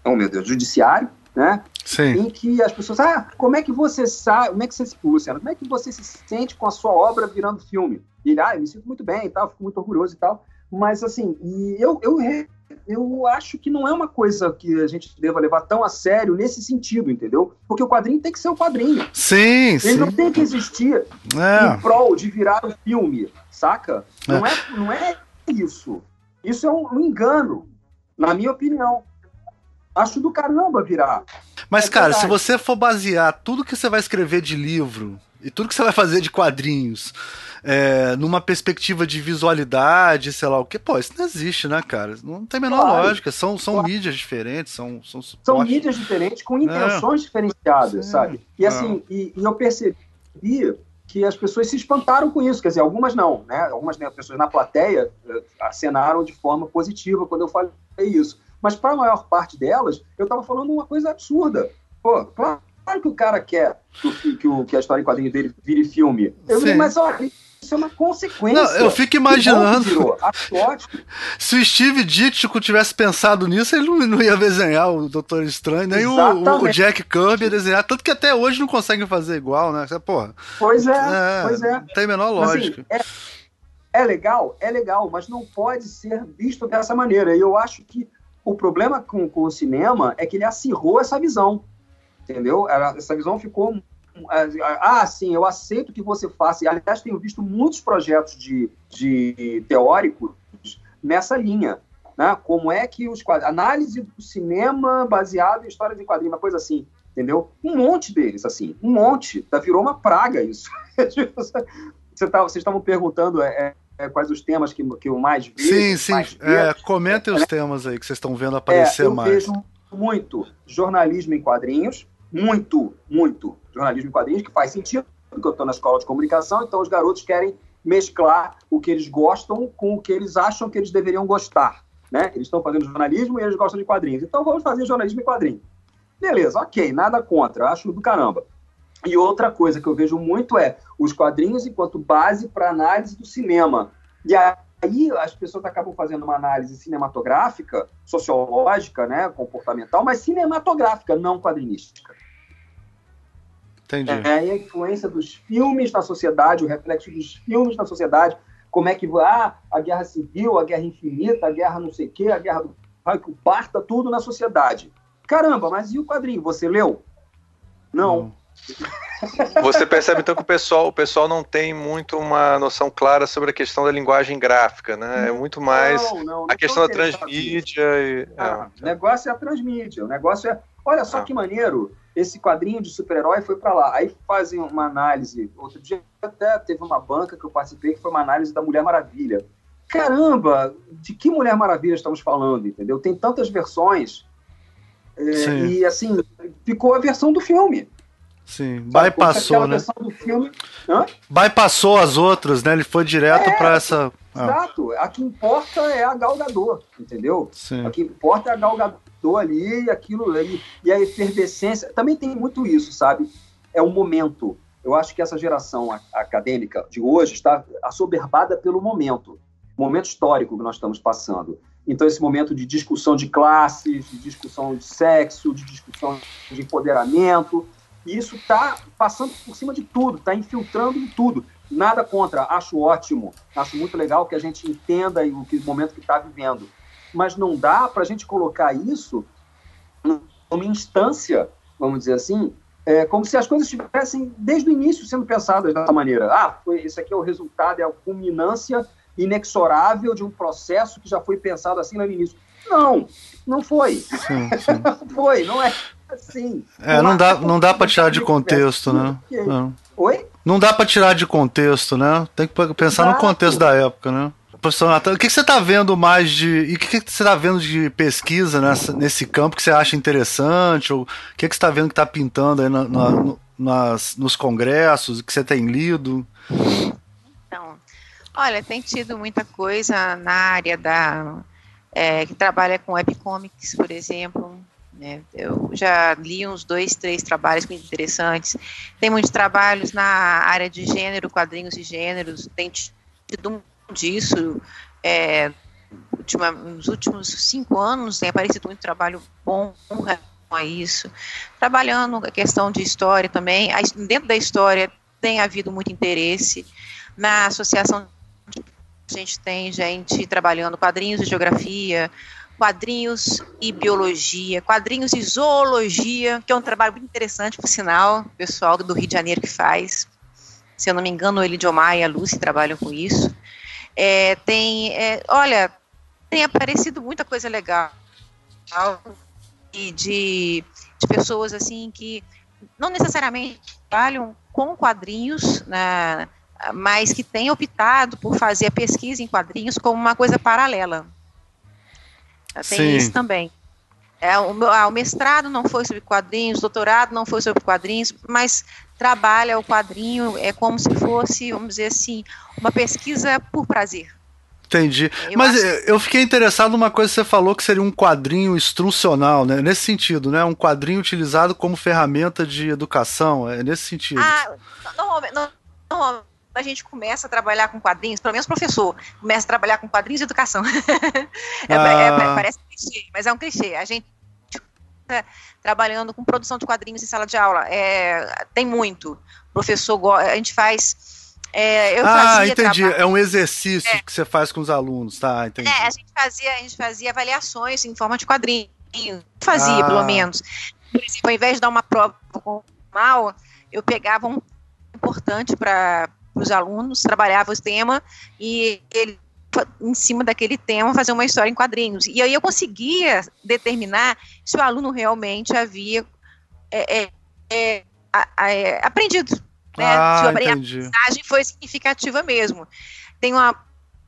oh meu Deus, Judiciário, né? Sim. Em que as pessoas, ah, como é que você sabe, como é que você, Luciano, como é que você se sente com a sua obra virando filme? E ele, ah, eu me sinto muito bem e tal, fico muito orgulhoso e tal. Mas, assim, e eu, eu, eu acho que não é uma coisa que a gente deva levar tão a sério nesse sentido, entendeu? Porque o quadrinho tem que ser o quadrinho. Sim, Ele sim. não tem que existir é. em prol de virar o filme, saca? É. Não, é, não é isso. Isso é um, um engano, na minha opinião. Acho do caramba virar. Mas, é cara, verdade. se você for basear tudo que você vai escrever de livro e tudo que você vai fazer de quadrinhos é, numa perspectiva de visualidade, sei lá o que, pô, isso não existe, né, cara? Não tem a menor claro. lógica. São, são claro. mídias diferentes, são são, são mídias diferentes com intenções é. diferenciadas, Sim. sabe? E assim, é. e, e, eu percebi que as pessoas se espantaram com isso, quer dizer, algumas não, né? Algumas né, pessoas na plateia eh, acenaram de forma positiva quando eu falei isso. Mas para a maior parte delas, eu estava falando uma coisa absurda. Pô, claro que o cara quer que, que, o, que a história em quadrinho dele vire filme. Eu digo, mas olha, isso é uma consequência. Não, eu fico imaginando. Se o Steve Ditko tivesse pensado nisso, ele não, não ia desenhar o Doutor Estranho, nem o, o, Jack Kirby ia desenhar. Tanto que até hoje não conseguem fazer igual, né? Porra. Pois é, é pois é. Tem a menor lógica. Mas, assim, é, é legal, é legal, mas não pode ser visto dessa maneira. E eu acho que o problema com, com o cinema é que ele acirrou essa visão. Entendeu? Essa visão ficou ah, sim, eu aceito que você faça. Aliás, tenho visto muitos projetos de, de teóricos nessa linha. Né? Como é que os quadrinhos. Análise do cinema baseado em histórias em quadrinhos, uma coisa assim. Entendeu? Um monte deles, assim. Um monte. Tá, virou uma praga isso. Você tá, vocês estavam perguntando é, é, quais os temas que, que eu mais vejo. Sim, sim. É, comentem os temas aí que vocês estão vendo aparecer é, eu mais. Eu vejo muito jornalismo em quadrinhos, muito, muito jornalismo em quadrinhos, que faz sentido, porque eu estou na escola de comunicação, então os garotos querem mesclar o que eles gostam com o que eles acham que eles deveriam gostar. Né? Eles estão fazendo jornalismo e eles gostam de quadrinhos. Então vamos fazer jornalismo em quadrinhos. Beleza, ok, nada contra, acho do caramba. E outra coisa que eu vejo muito é os quadrinhos enquanto base para análise do cinema. E aí as pessoas acabam fazendo uma análise cinematográfica, sociológica, né, comportamental, mas cinematográfica, não quadrinística. Entendi. É a influência dos filmes na sociedade, o reflexo dos filmes na sociedade, como é que ah, a guerra civil, a guerra infinita, a guerra não sei o quê, a guerra do que parta tudo na sociedade. Caramba, mas e o quadrinho? Você leu? Não. Você percebe então que o pessoal, o pessoal não tem muito uma noção clara sobre a questão da linguagem gráfica, né? É muito mais não, não, não a questão da transmídia. E, ah, é. O negócio é a transmídia. O negócio é. Olha só ah. que maneiro esse quadrinho de super-herói foi para lá. Aí fazem uma análise. Outro dia até teve uma banca que eu participei que foi uma análise da Mulher Maravilha. Caramba, de que Mulher Maravilha estamos falando, entendeu? Tem tantas versões. É, e assim, ficou a versão do filme. Sim, bypassou, né? Filme... Bypassou as outras, né? Ele foi direto é, para essa. Ah. Exato. A que importa é a Galgador, entendeu? Sim. A que importa é a Galgador ali, aquilo ali. E a efervescência. Também tem muito isso, sabe? É o momento. Eu acho que essa geração acadêmica de hoje está assoberbada pelo momento, momento histórico que nós estamos passando. Então, esse momento de discussão de classes, de discussão de sexo, de discussão de empoderamento, e isso está passando por cima de tudo, está infiltrando em tudo. Nada contra, acho ótimo, acho muito legal que a gente entenda o, que, o momento que está vivendo mas não dá para a gente colocar isso numa instância, vamos dizer assim, é, como se as coisas estivessem desde o início sendo pensadas dessa maneira. Ah, foi, esse aqui é o resultado, é a culminância inexorável de um processo que já foi pensado assim no início. Não, não foi. Sim, sim. não foi, não é assim. É, não, dá, não dá para tirar de contexto, né? Não. Oi? Não dá para tirar de contexto, né? Tem que pensar Exato. no contexto da época, né? professor Natan, o que, você está vendo mais de. E o que, você está vendo de pesquisa nessa, nesse campo que você acha interessante? Ou o que, que você está vendo que está pintando aí na, na, no, nas, nos congressos? O que você tem lido? Então, olha, tem tido muita coisa na área da. É, que trabalha com webcomics, por exemplo. Né? Eu já li uns dois, três trabalhos muito interessantes. Tem muitos trabalhos na área de gênero, quadrinhos e gêneros. Tem tido disso. É, última, nos últimos cinco anos tem aparecido muito trabalho bom a isso. Trabalhando a questão de história também. Dentro da história tem havido muito interesse. Na associação a gente tem gente trabalhando quadrinhos de geografia, quadrinhos e biologia, quadrinhos e zoologia, que é um trabalho muito interessante, por sinal, o pessoal do Rio de Janeiro que faz. Se eu não me engano, o Elidiomar e a Lucy trabalham com isso. É, tem, é, olha, tem aparecido muita coisa legal e de, de pessoas assim que não necessariamente trabalham com quadrinhos, né, mas que têm optado por fazer a pesquisa em quadrinhos como uma coisa paralela. Tem Sim. isso também. É, o, ah, o, mestrado não foi sobre quadrinhos, o doutorado não foi sobre quadrinhos, mas trabalha o quadrinho é como se fosse, vamos dizer assim, uma pesquisa por prazer. Entendi. Eu Mas acho- eu fiquei interessado numa coisa que você falou que seria um quadrinho instrucional, né? Nesse sentido, né? Um quadrinho utilizado como ferramenta de educação, é nesse sentido. Ah, normalmente, normalmente a gente começa a trabalhar com quadrinhos, pelo menos professor, começa a trabalhar com quadrinhos de educação. É, é, Ah. parece clichê, mas é um clichê. A gente trabalhando com produção de quadrinhos em sala de aula, é, tem muito. Professor, go- a gente faz. é, eu ah, fazia entendi. trabalho- É um exercício que você faz com os alunos, tá? Entendi. É, a gente fazia, a gente fazia avaliações em forma de quadrinho. Fazia, Ah. pelo menos. Por exemplo, ao invés de dar uma prova mal, eu pegava um importante para os alunos, trabalhava o tema e ele em cima daquele tema fazer uma história em quadrinhos. E aí eu conseguia determinar se o aluno realmente havia é, é, é, a- a- é, aprendido. Né? Ah, se entendi. aprendizagem foi significativa mesmo. Tem, uma,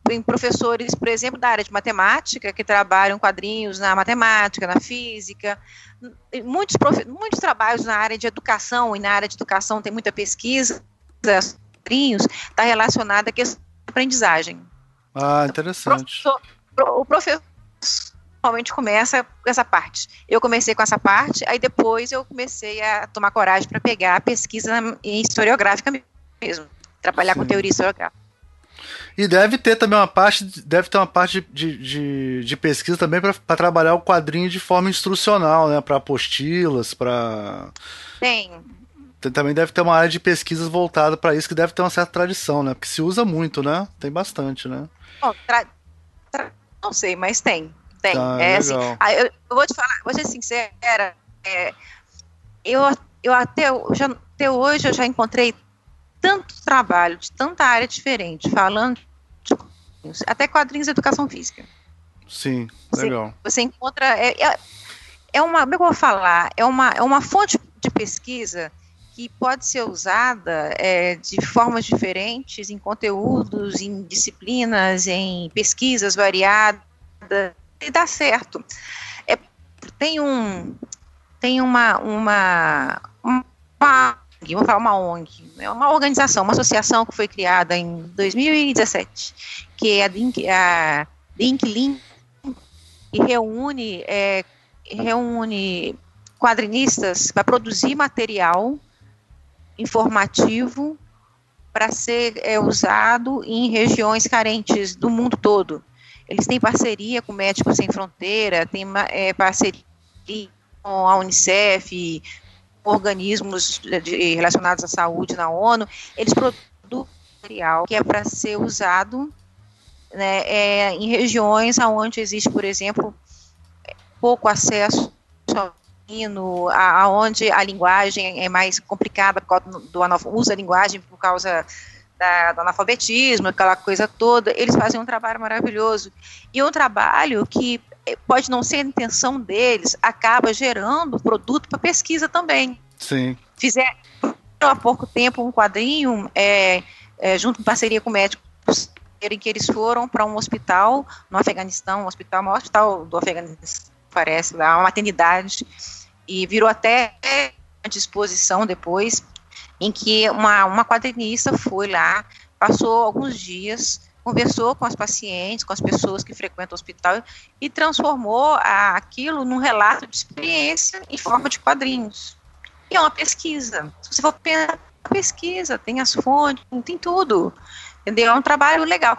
tem professores, por exemplo, da área de matemática, que trabalham quadrinhos na matemática, na física. Muitos, muitos trabalhos na área de educação, e na área de educação tem muita pesquisa, quadrinhos, está relacionada à questão da aprendizagem. Ah, interessante. Professor- pro- o professor normalmente começa com essa parte. Eu comecei com essa parte, aí depois eu comecei a tomar coragem para pegar a pesquisa historiográfica mesmo, trabalhar com Sim. teoria historiográfica. E deve ter também uma parte, deve ter uma parte de, de, de pesquisa também para trabalhar o quadrinho de forma instrucional, né? Para apostilas, para Tem, também deve ter uma área de pesquisas voltada para isso que deve ter uma certa tradição, né? Porque se usa muito, né? Tem bastante, né? bom, tra- tra- não sei, mas tem, tem. Tá, é, assim, ah, eu, vou te falar, vou ser sincera, é, eu, eu até, já, até hoje eu já encontrei tanto trabalho de tanta área diferente, falando de quadrinhos, até quadrinhos de educação física. Sim, legal. Você encontra. É, é, é uma. Como é que eu vou falar? É uma, é uma fonte de pesquisa que pode ser usada é, de formas diferentes, em conteúdos, em disciplinas, em pesquisas variadas, e dá certo. É, tem um. Tem uma. uma, uma vamos falar uma ONG, é uma organização, uma associação que foi criada em 2017, que é a Link, a Link e reúne, é, reúne quadrinistas para produzir material informativo para ser é, usado em regiões carentes do mundo todo. Eles têm parceria com Médicos Sem Fronteira, tem é, parceria com a Unicef, organismos de, relacionados à saúde na ONU. Eles produzem material que é para ser usado né, é, em regiões onde existe, por exemplo, pouco acesso ensino, aonde a linguagem é mais complicada por causa do usa a linguagem por causa da, do analfabetismo, aquela coisa toda, eles fazem um trabalho maravilhoso. E um trabalho que pode não ser a intenção deles, acaba gerando produto para pesquisa também. Sim. Fizeram há pouco tempo um quadrinho, é, é, junto em parceria com médicos, em que eles foram para um hospital no Afeganistão, um hospital, o maior hospital do Afeganistão, parece, lá, uma maternidade, e virou até uma disposição depois, em que uma, uma quadrinista foi lá, passou alguns dias, conversou com as pacientes, com as pessoas que frequentam o hospital e transformou a, aquilo num relato de experiência em forma de quadrinhos. E é uma pesquisa. Se você for pensar, pesquisa, tem as fontes, tem tudo. Entendeu? É um trabalho legal.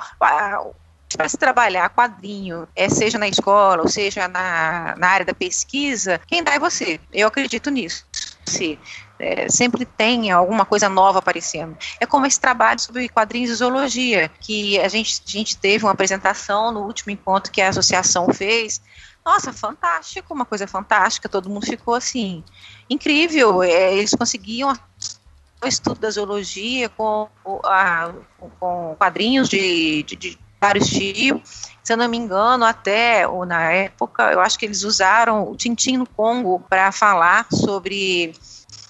Para se trabalhar quadrinho, é, seja na escola, ou seja na, na área da pesquisa, quem dá é você. Eu acredito nisso. Se, é, sempre tem alguma coisa nova aparecendo. É como esse trabalho sobre quadrinhos de zoologia, que a gente, a gente teve uma apresentação no último encontro que a associação fez. Nossa, fantástico, uma coisa fantástica, todo mundo ficou assim, incrível. É, eles conseguiam o estudo da zoologia com, a, com quadrinhos de, de, de vários tipos. Se eu não me engano, até ou na época, eu acho que eles usaram o Tintim no Congo para falar sobre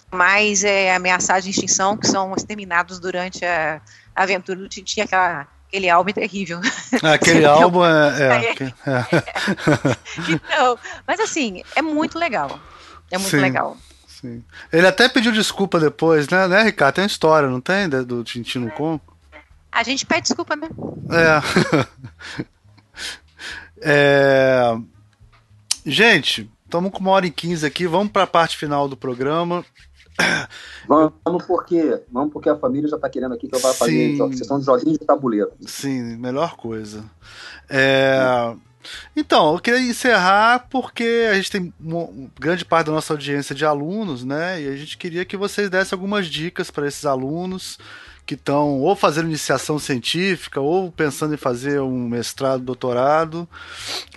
mais é, ameaçados de extinção que são exterminados durante a, aventura do Tintim, aquela, aquele álbum terrível. Aquele álbum é. é, é. então, mas assim, é muito legal. É muito Sim. legal. Sim. Ele até pediu desculpa depois, né, né, Ricardo? Tem uma história, não tem? Do Tintin no Congo? A gente pede desculpa né? É. é... Gente, estamos com uma hora e quinze aqui. Vamos para a parte final do programa. Vamos porque, vamos porque a família já está querendo aqui que eu vá fazer sessão de joguinhos de tabuleiro. Sim, melhor coisa. É... Então, eu queria encerrar porque a gente tem uma grande parte da nossa audiência de alunos, né? E a gente queria que vocês dessem algumas dicas para esses alunos que estão ou fazendo iniciação científica ou pensando em fazer um mestrado, doutorado.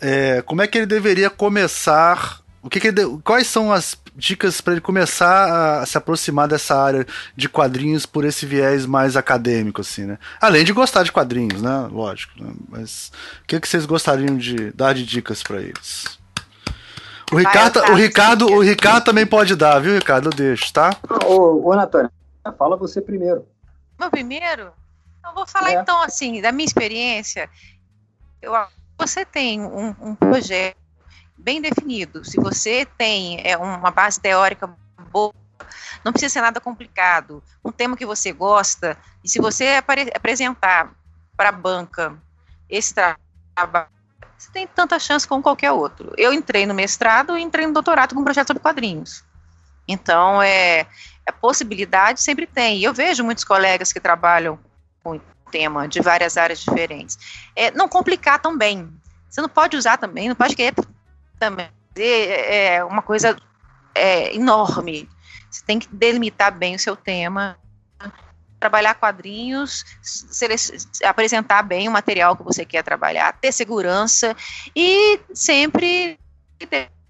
É, como é que ele deveria começar? O que, que ele, quais são as dicas para ele começar a se aproximar dessa área de quadrinhos por esse viés mais acadêmico, assim, né? Além de gostar de quadrinhos, né? Lógico. Né? Mas o que, que vocês gostariam de dar de dicas para eles? O Ricardo, o Ricardo, o Ricardo também pode dar, viu, Ricardo? Eu deixo, tá? Ô, ô Natânia, fala você primeiro. Meu primeiro? Eu vou falar é. então assim, da minha experiência. Eu, você tem um, um projeto bem definido. Se você tem é, uma base teórica boa, não precisa ser nada complicado. Um tema que você gosta, e se você apresentar para a banca esse trabalho, você tem tanta chance como qualquer outro. Eu entrei no mestrado e entrei no doutorado com um projeto sobre quadrinhos. Então, é, a possibilidade sempre tem. E eu vejo muitos colegas que trabalham com tema de várias áreas diferentes. É, não complicar também. Você não pode usar também, não pode querer também é uma coisa é, enorme. Você tem que delimitar bem o seu tema, trabalhar quadrinhos, apresentar bem o material que você quer trabalhar, ter segurança e sempre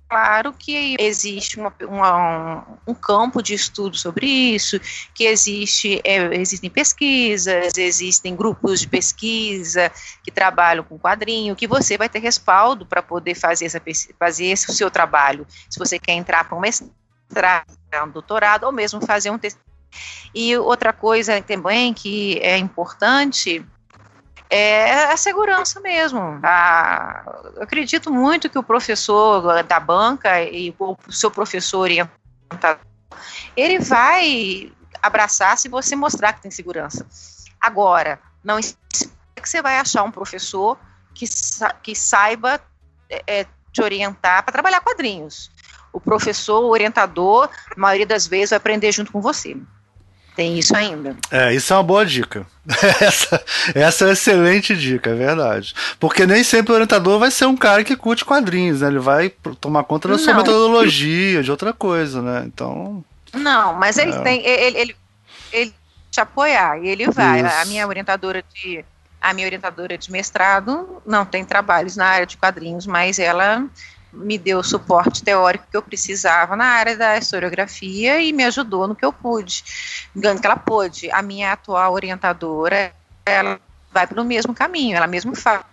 claro que existe uma, uma, um campo de estudo sobre isso, que existe, é, existem pesquisas, existem grupos de pesquisa que trabalham com quadrinho, que você vai ter respaldo para poder fazer, essa, fazer esse o seu trabalho. Se você quer entrar para um mestrado, um doutorado, ou mesmo fazer um E outra coisa também que é importante é a segurança mesmo. A, eu acredito muito que o professor da banca e o seu professor orientador, ele vai abraçar se você mostrar que tem segurança. Agora, não é que você vai achar um professor que, que saiba é, é, te orientar para trabalhar quadrinhos. O professor, o orientador, a maioria das vezes vai aprender junto com você. Tem isso ainda. É, isso é uma boa dica. essa, essa é uma excelente dica, é verdade. Porque nem sempre o orientador vai ser um cara que curte quadrinhos, né? Ele vai tomar conta da sua Não. metodologia, de outra coisa, né? Então. Não, mas ele é. tem. Ele, ele, ele te apoiar, e ele vai. Isso. A minha orientadora de. A minha orientadora de mestrado não tem trabalhos na área de quadrinhos, mas ela me deu o suporte teórico que eu precisava na área da historiografia e me ajudou no que eu pude, no que ela pôde. A minha atual orientadora, ela vai pelo mesmo caminho, ela mesmo fala,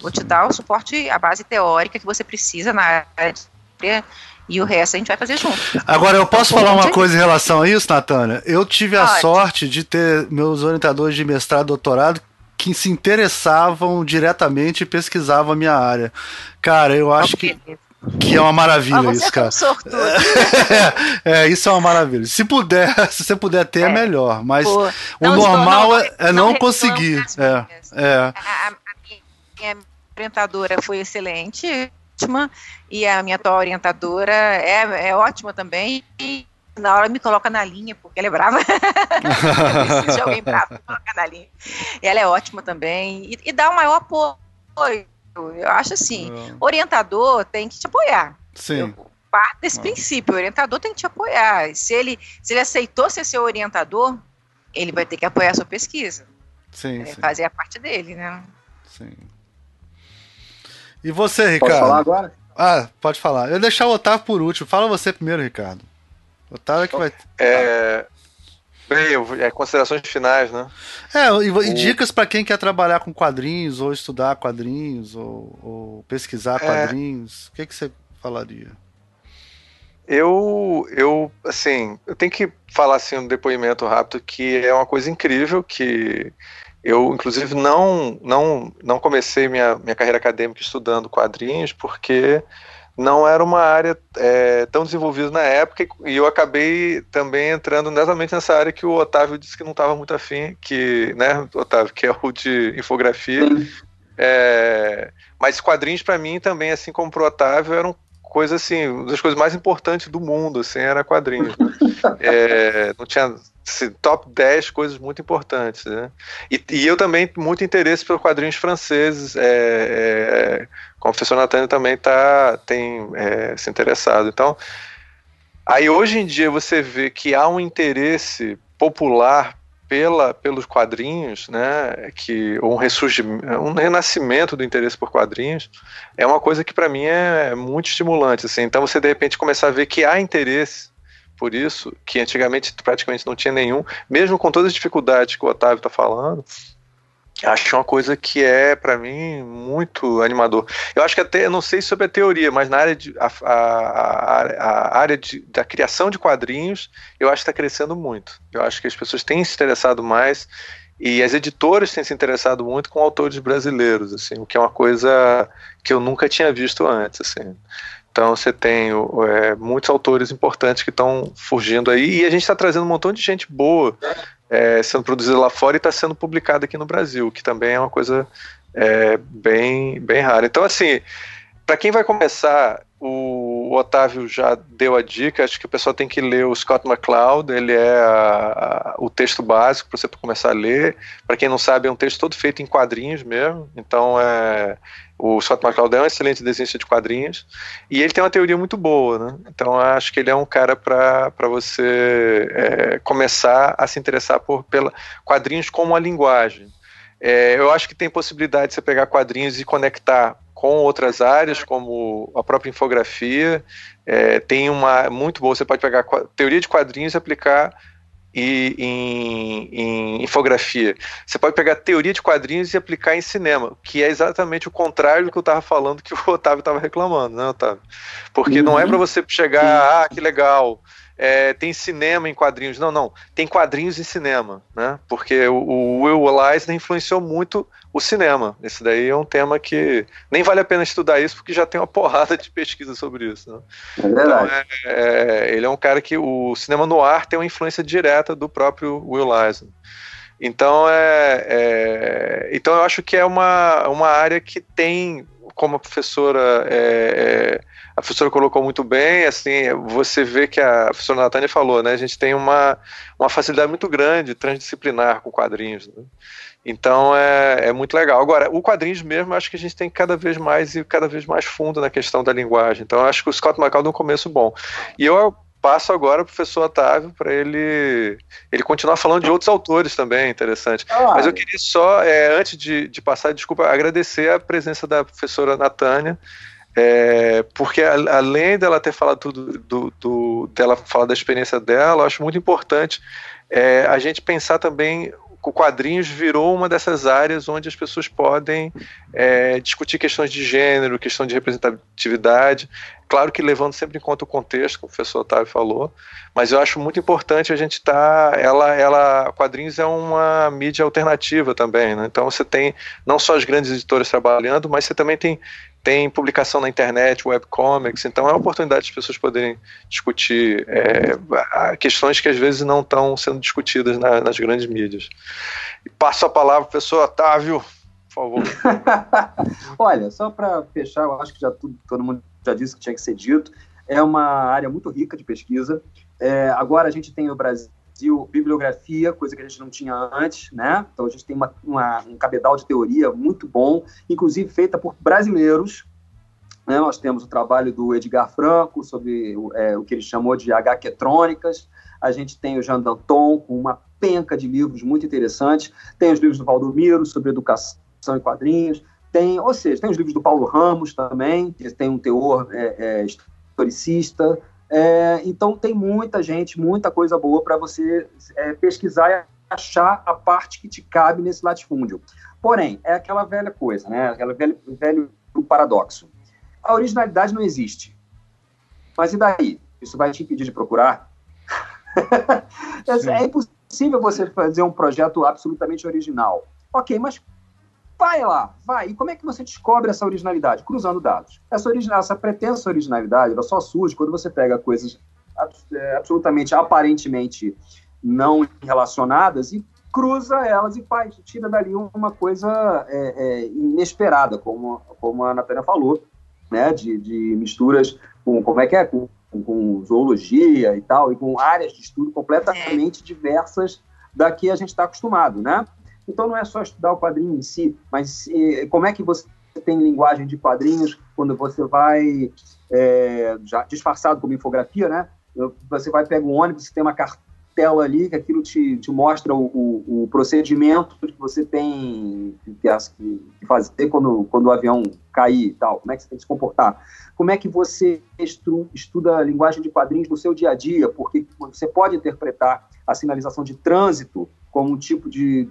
vou te dar o suporte, a base teórica que você precisa na área de e o resto a gente vai fazer junto. Agora, eu posso então, falar uma coisa em relação a isso, Natânia? Eu tive a Pode. sorte de ter meus orientadores de mestrado e doutorado que se interessavam diretamente e pesquisavam a minha área. Cara, eu acho que que é uma maravilha ah, isso, cara. É, é, isso é uma maravilha. Se puder, se você puder ter, é, é melhor. Mas Pô, o normal não, é, é não, não conseguir. É, é. A, a, minha orientadora foi excelente, ótima, e a minha atual orientadora é, é ótima também. E na hora me coloca na linha, porque ela é brava. eu preciso de alguém bravo colocar na linha. E ela é ótima também. E, e dá o maior apoio. Eu acho assim, é. orientador tem que te apoiar. Sim. Eu parto desse é. princípio, o orientador tem que te apoiar. Se ele, se ele aceitou ser seu orientador, ele vai ter que apoiar a sua pesquisa. Sim, é, sim. Fazer a parte dele, né? Sim. E você, Ricardo? Posso falar agora? Ah, pode falar. Eu vou deixar o Otávio por último. Fala você primeiro, Ricardo. Otávio que vai. É. Bem, é considerações finais, né? É, e, e dicas para quem quer trabalhar com quadrinhos, ou estudar quadrinhos, ou, ou pesquisar é... quadrinhos. O que, que você falaria? Eu, eu, assim, eu tenho que falar assim um depoimento rápido que é uma coisa incrível que eu, inclusive, não, não, não comecei minha, minha carreira acadêmica estudando quadrinhos porque não era uma área é, tão desenvolvida na época e eu acabei também entrando exatamente nessa área que o Otávio disse que não estava muito afim, que, né, Otávio, que é o de infografia. É, mas quadrinhos para mim também, assim como pro Otávio, eram coisa assim, uma das coisas mais importantes do mundo, assim, era quadrinhos. Né? é, não tinha top 10 coisas muito importantes, né? E, e, eu também muito interesse por quadrinhos franceses, é, é, como o professor Natânia também tá, tem é, se interessado. Então, aí hoje em dia você vê que há um interesse popular pela, pelos quadrinhos, né, que um um renascimento do interesse por quadrinhos, é uma coisa que para mim é muito estimulante, assim. Então você de repente começar a ver que há interesse por isso, que antigamente praticamente não tinha nenhum, mesmo com todas as dificuldades que o Otávio está falando, acho uma coisa que é para mim muito animador. Eu acho que até, eu não sei sobre a teoria, mas na área de a, a, a área de, da criação de quadrinhos, eu acho que está crescendo muito. Eu acho que as pessoas têm se interessado mais e as editoras têm se interessado muito com autores brasileiros, assim, o que é uma coisa que eu nunca tinha visto antes, assim. Então você tem é, muitos autores importantes que estão fugindo aí e a gente está trazendo um montão de gente boa é, sendo produzida lá fora e está sendo publicada aqui no Brasil, que também é uma coisa é, bem, bem rara. Então, assim, para quem vai começar, o, Otávio já deu a dica, acho que o pessoal tem que ler o Scott McCloud, ele é a, a, o texto básico para você começar a ler. Para quem não sabe, é um texto todo feito em quadrinhos mesmo, então é, o Scott McCloud é um excelente desenhista de quadrinhos e ele tem uma teoria muito boa, né? Então acho que ele é um cara para você é, começar a se interessar por pela, quadrinhos como a linguagem. É, eu acho que tem possibilidade de você pegar quadrinhos e conectar com outras áreas, como a própria infografia. É, tem uma muito boa, você pode pegar teoria de quadrinhos e aplicar e, em, em, infografia. Você pode pegar teoria de quadrinhos e aplicar em cinema, que é exatamente o contrário do que eu estava falando que o Otávio estava reclamando, né, Otávio? Porque uhum. não é uhum. para você chegar, ah, que legal, é, tem cinema em quadrinhos. Não, não. Tem quadrinhos em cinema, né? Porque o, o Will Eisner influenciou muito o cinema. Esse daí é um tema que nem vale a pena estudar isso, porque já tem uma porrada de pesquisa sobre isso. Né? É verdade. Então, é, é, ele é um cara que o cinema no ar tem uma influência direta do próprio Will Eisner. Então, é, é, então eu acho que é uma, uma área que tem, como a professora é, é a professora colocou muito bem, assim, você vê que a professora Natânia falou, né, a gente tem uma, uma facilidade muito grande transdisciplinar com quadrinhos, né? Então é, é muito legal. Agora, o quadrinhos mesmo, acho que a gente tem cada vez mais e cada vez mais fundo na questão da linguagem. Então acho que o Scott McCall deu um começo bom. E eu passo agora para o professor Otávio para ele ele continuar falando de outros autores também, interessante. Ah, Mas eu queria só, é, antes de, de passar, desculpa, agradecer a presença da professora Natânia, é, porque a, além dela ter falado tudo, do, do, dela falar da experiência dela, eu acho muito importante é, a gente pensar também o quadrinhos virou uma dessas áreas onde as pessoas podem é, discutir questões de gênero, questão de representatividade, claro que levando sempre em conta o contexto, como o professor Otávio falou, mas eu acho muito importante a gente estar, tá, ela, ela, quadrinhos é uma mídia alternativa também, né? então você tem não só as grandes editoras trabalhando, mas você também tem tem publicação na internet, webcomics, então é uma oportunidade de as pessoas poderem discutir é, questões que às vezes não estão sendo discutidas na, nas grandes mídias. E passo a palavra para o professor Otávio, por favor. Olha, só para fechar, eu acho que já tudo, todo mundo já disse que tinha que ser dito, é uma área muito rica de pesquisa. É, agora a gente tem no Brasil bibliografia, coisa que a gente não tinha antes, né? Então a gente tem uma, uma, um cabedal de teoria muito bom, inclusive feita por brasileiros. Né? Nós temos o trabalho do Edgar Franco sobre é, o que ele chamou de HQtrônicas. A gente tem o Jean Danton com uma penca de livros muito interessantes. Tem os livros do Valdomiro sobre educação e quadrinhos. Tem, ou seja, tem os livros do Paulo Ramos também, que tem um teor é, é, historicista. É, então tem muita gente, muita coisa boa para você é, pesquisar e achar a parte que te cabe nesse latifúndio. Porém, é aquela velha coisa, né? Aquela velho, velho paradoxo. A originalidade não existe. Mas e daí? Isso vai te impedir de procurar? é impossível você fazer um projeto absolutamente original. Ok, mas Vai lá, vai. E como é que você descobre essa originalidade? Cruzando dados. Essa, original, essa pretensa originalidade ela só surge quando você pega coisas é, absolutamente, aparentemente não relacionadas e cruza elas e faz, tira dali uma coisa é, é, inesperada, como, como a Natália falou, né, de, de misturas com, como é que é, com, com zoologia e tal, e com áreas de estudo completamente diversas da que a gente está acostumado, né? Então não é só estudar o quadrinho em si, mas como é que você tem linguagem de quadrinhos quando você vai é, já disfarçado como infografia, né? Você vai pegar um ônibus, tem uma cartela ali que aquilo te, te mostra o, o, o, procedimento que você tem que, que, fazer quando, quando o avião cair e tal. Como é que você tem que se comportar? Como é que você estu, estuda a linguagem de quadrinhos no seu dia a dia? Porque você pode interpretar a sinalização de trânsito como um tipo de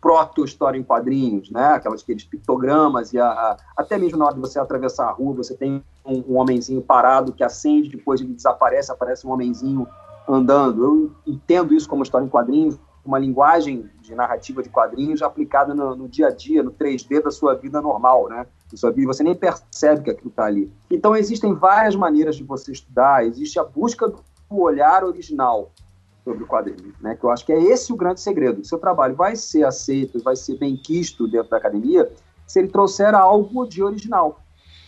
proto-história em quadrinhos, né? Aquelas, aqueles pictogramas e a, a, até mesmo na hora de você atravessar a rua, você tem um, um homenzinho parado que acende, depois ele desaparece, aparece um homenzinho andando. Eu entendo isso como história em quadrinhos, uma linguagem de narrativa de quadrinhos aplicada no, no, dia a dia, no 3D da sua vida normal, né? Da sua vida, você nem percebe que aquilo está ali. Então, existem várias maneiras de você estudar, existe a busca do olhar original sobre o quadrinho, né? Que eu acho que é esse o grande segredo. O seu trabalho vai ser aceito, vai ser bem quisto dentro da academia se ele trouxer algo de original.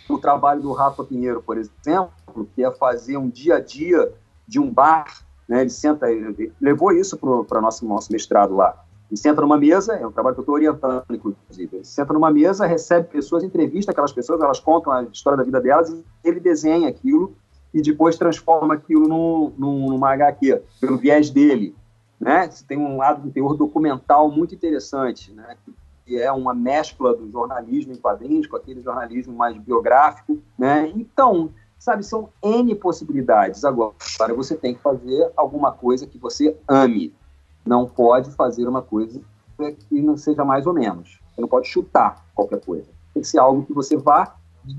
O trabalho do Rafa Pinheiro, por exemplo, que é fazer um dia a dia de um bar, né? Ele senta, ele levou isso para o nosso, nosso mestrado lá. Ele senta numa mesa, é um trabalho que eu estou orientando, inclusive. Ele senta numa mesa, recebe pessoas, entrevista aquelas pessoas, elas contam a história da vida delas e ele desenha aquilo e depois transforma aquilo num, num, numa HQ, pelo viés dele. Né? Tem um lado de teor documental muito interessante, né? que é uma mescla do jornalismo em quadrinhos com aquele jornalismo mais biográfico. Né? Então, sabe, são N possibilidades. Agora, você tem que fazer alguma coisa que você ame. Não pode fazer uma coisa que não seja mais ou menos. Você não pode chutar qualquer coisa. Tem que ser algo que você vá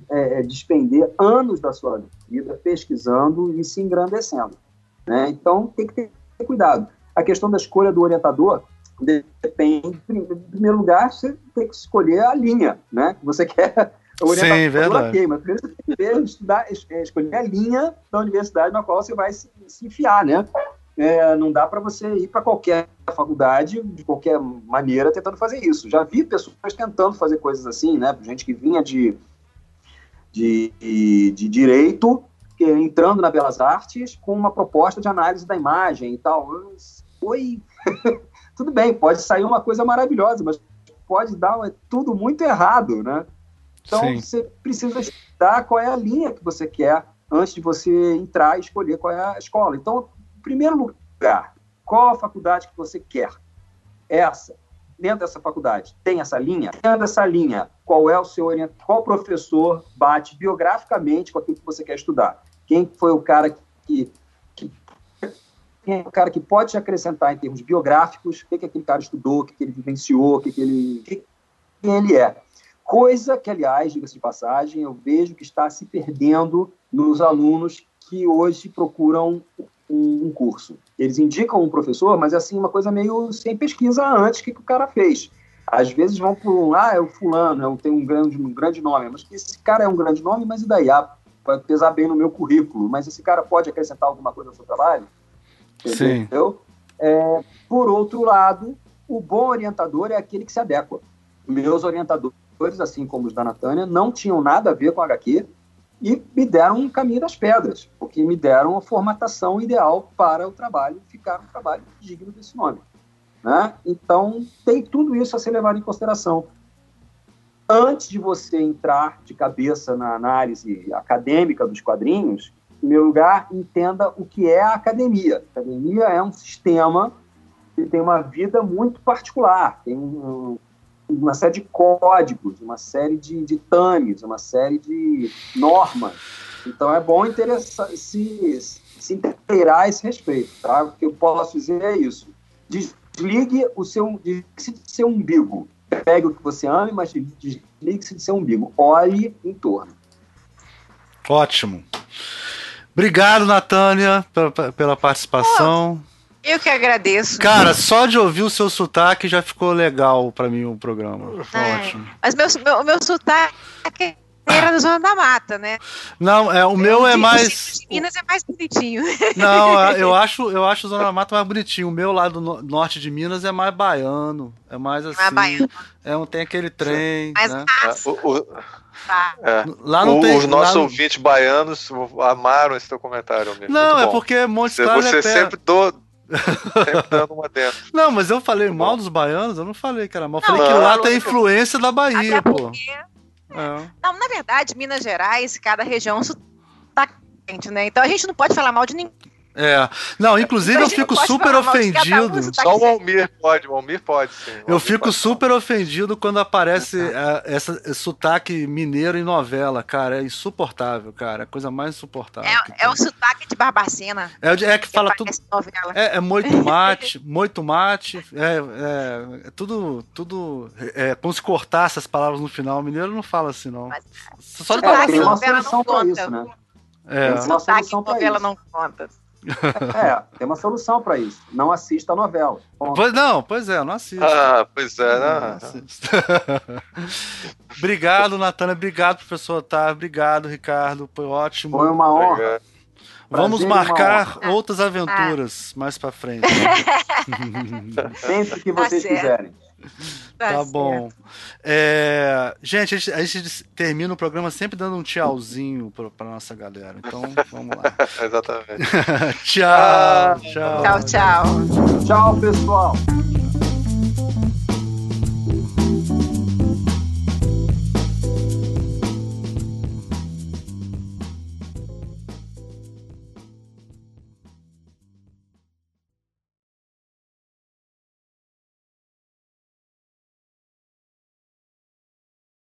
é, é, despender anos da sua vida pesquisando e se engrandecendo. Né? Então, tem que ter cuidado. A questão da escolha do orientador depende, em primeiro lugar, você tem que escolher a linha né, que você quer orientador. Sim, verdade. Okay, mas primeiro você tem que estudar, é, escolher a linha da universidade na qual você vai se, se enfiar, né? É, não dá para você ir para qualquer faculdade de qualquer maneira tentando fazer isso. Já vi pessoas tentando fazer coisas assim, né? Gente que vinha de de, de direito, que, entrando na Belas Artes com uma proposta de análise da imagem e tal. Oi, tudo bem, pode sair uma coisa maravilhosa, mas pode dar tudo muito errado, né? Então Sim. você precisa estudar qual é a linha que você quer antes de você entrar e escolher qual é a escola. Então, em primeiro lugar, qual a faculdade que você quer? Essa dentro dessa faculdade tem essa linha? Dentro dessa linha, qual é o seu orientador? Qual professor bate biograficamente com aquilo que você quer estudar? Quem foi o cara que, que quem é o cara que pode te acrescentar em termos biográficos, o que, que aquele cara estudou, o que, que ele vivenciou, o que, que ele, que, quem ele é. Coisa que, aliás, diga-se de passagem, eu vejo que está se perdendo nos alunos que hoje procuram um, curso. Eles indicam um professor, mas é assim, uma coisa meio sem pesquisa antes, que, que o cara fez. Às vezes vão para um, ah, é o fulano, tem um grande, um grande nome, mas esse cara é um grande nome, mas e daí? Ah, pode pesar bem no meu currículo, mas esse cara pode acrescentar alguma coisa ao seu trabalho? Entendeu? Sim. É, por outro lado, o bom orientador é aquele que se adequa. Meus orientadores, assim como os da Natânia, não tinham nada a ver com HQ, e me deram um caminho das pedras, porque me deram a formatação ideal para o trabalho ficar um trabalho digno desse nome. Né? Então, tem tudo isso a ser levado em consideração. Antes de você entrar de cabeça na análise acadêmica dos quadrinhos, em primeiro lugar, entenda o que é a academia. A academia é um sistema que tem uma vida muito particular, tem um, uma série de códigos, uma série de, de uma série de normas. Então é bom se, se inteirar a esse respeito. Tá? O que eu posso dizer é isso. Desligue o seu, desligue-se de seu umbigo. Pegue o que você ama, mas desligue-se de seu umbigo. Olhe em torno. Ótimo. Obrigado, Natânia, pela, pela participação. Eu que agradeço. Cara, só de ouvir o seu sotaque já ficou legal pra mim o programa. Ai, Ótimo. Mas meu, meu, meu sotaque era da Zona da Mata, né? Não, é, o meu é mais. De Minas é mais bonitinho. Não, é, eu acho, eu acho o Zona da Mata mais bonitinho. O meu lá do no- norte de Minas é mais baiano. É mais assim. Mais baiano. É um, tem aquele trem. Mais né? É, o- o- tá? é. Lá não O- tem. os nossos não- ouvintes baianos amaram esse teu comentário, amigo. Não, é porque Montes Você, Claros você é sempre, do, sempre dando uma dentro. Não, mas eu falei mal bom. dos baianos, eu não falei que era mal. Não, falei que não, lá tem influência da Bahia, Até pô. porque. É. Não, na verdade, Minas Gerais, cada região é sotaque diferente, né? Então a gente não pode falar mal de ninguém. É. Não, inclusive eu fico super um, ofendido. tá Só o. Almir pode, o Almir pode, sim. O Eu Almir fico pode. super ofendido quando aparece é, essa, esse sotaque mineiro em novela, cara. É insuportável, cara. É a coisa mais insuportável. É, é o sotaque de Barbacena. É o de- é que Que fala tudo. novela. É, é muito mate, muito mate. É, é, é tudo, tudo. É, como se cortasse as palavras no final. O mineiro não fala assim, não. Mas- Só de É, Sotaque tem em uma novela solução não pra conta. isso, né? É. Tem uma Sotaque em solução pra novela isso. não conta. É, tem uma solução pra isso. Não assista a novela. Ponto. Pois, não, pois é, eu não assisto. Ah, pois é, Não né? assisto. obrigado, Natana. Obrigado, professor Otávio. Obrigado, Ricardo. Foi ótimo. Foi uma honra. Obrigado. Vamos marcar honra. outras aventuras mais pra frente. Sempre que vocês certo. quiserem. Tá certo. bom. É, gente, a gente, a gente termina o programa sempre dando um tchauzinho pra, pra nossa galera. Então, vamos lá. Exatamente. tchau, Ah, tchau. Tchau, tchau. Tchau, pessoal.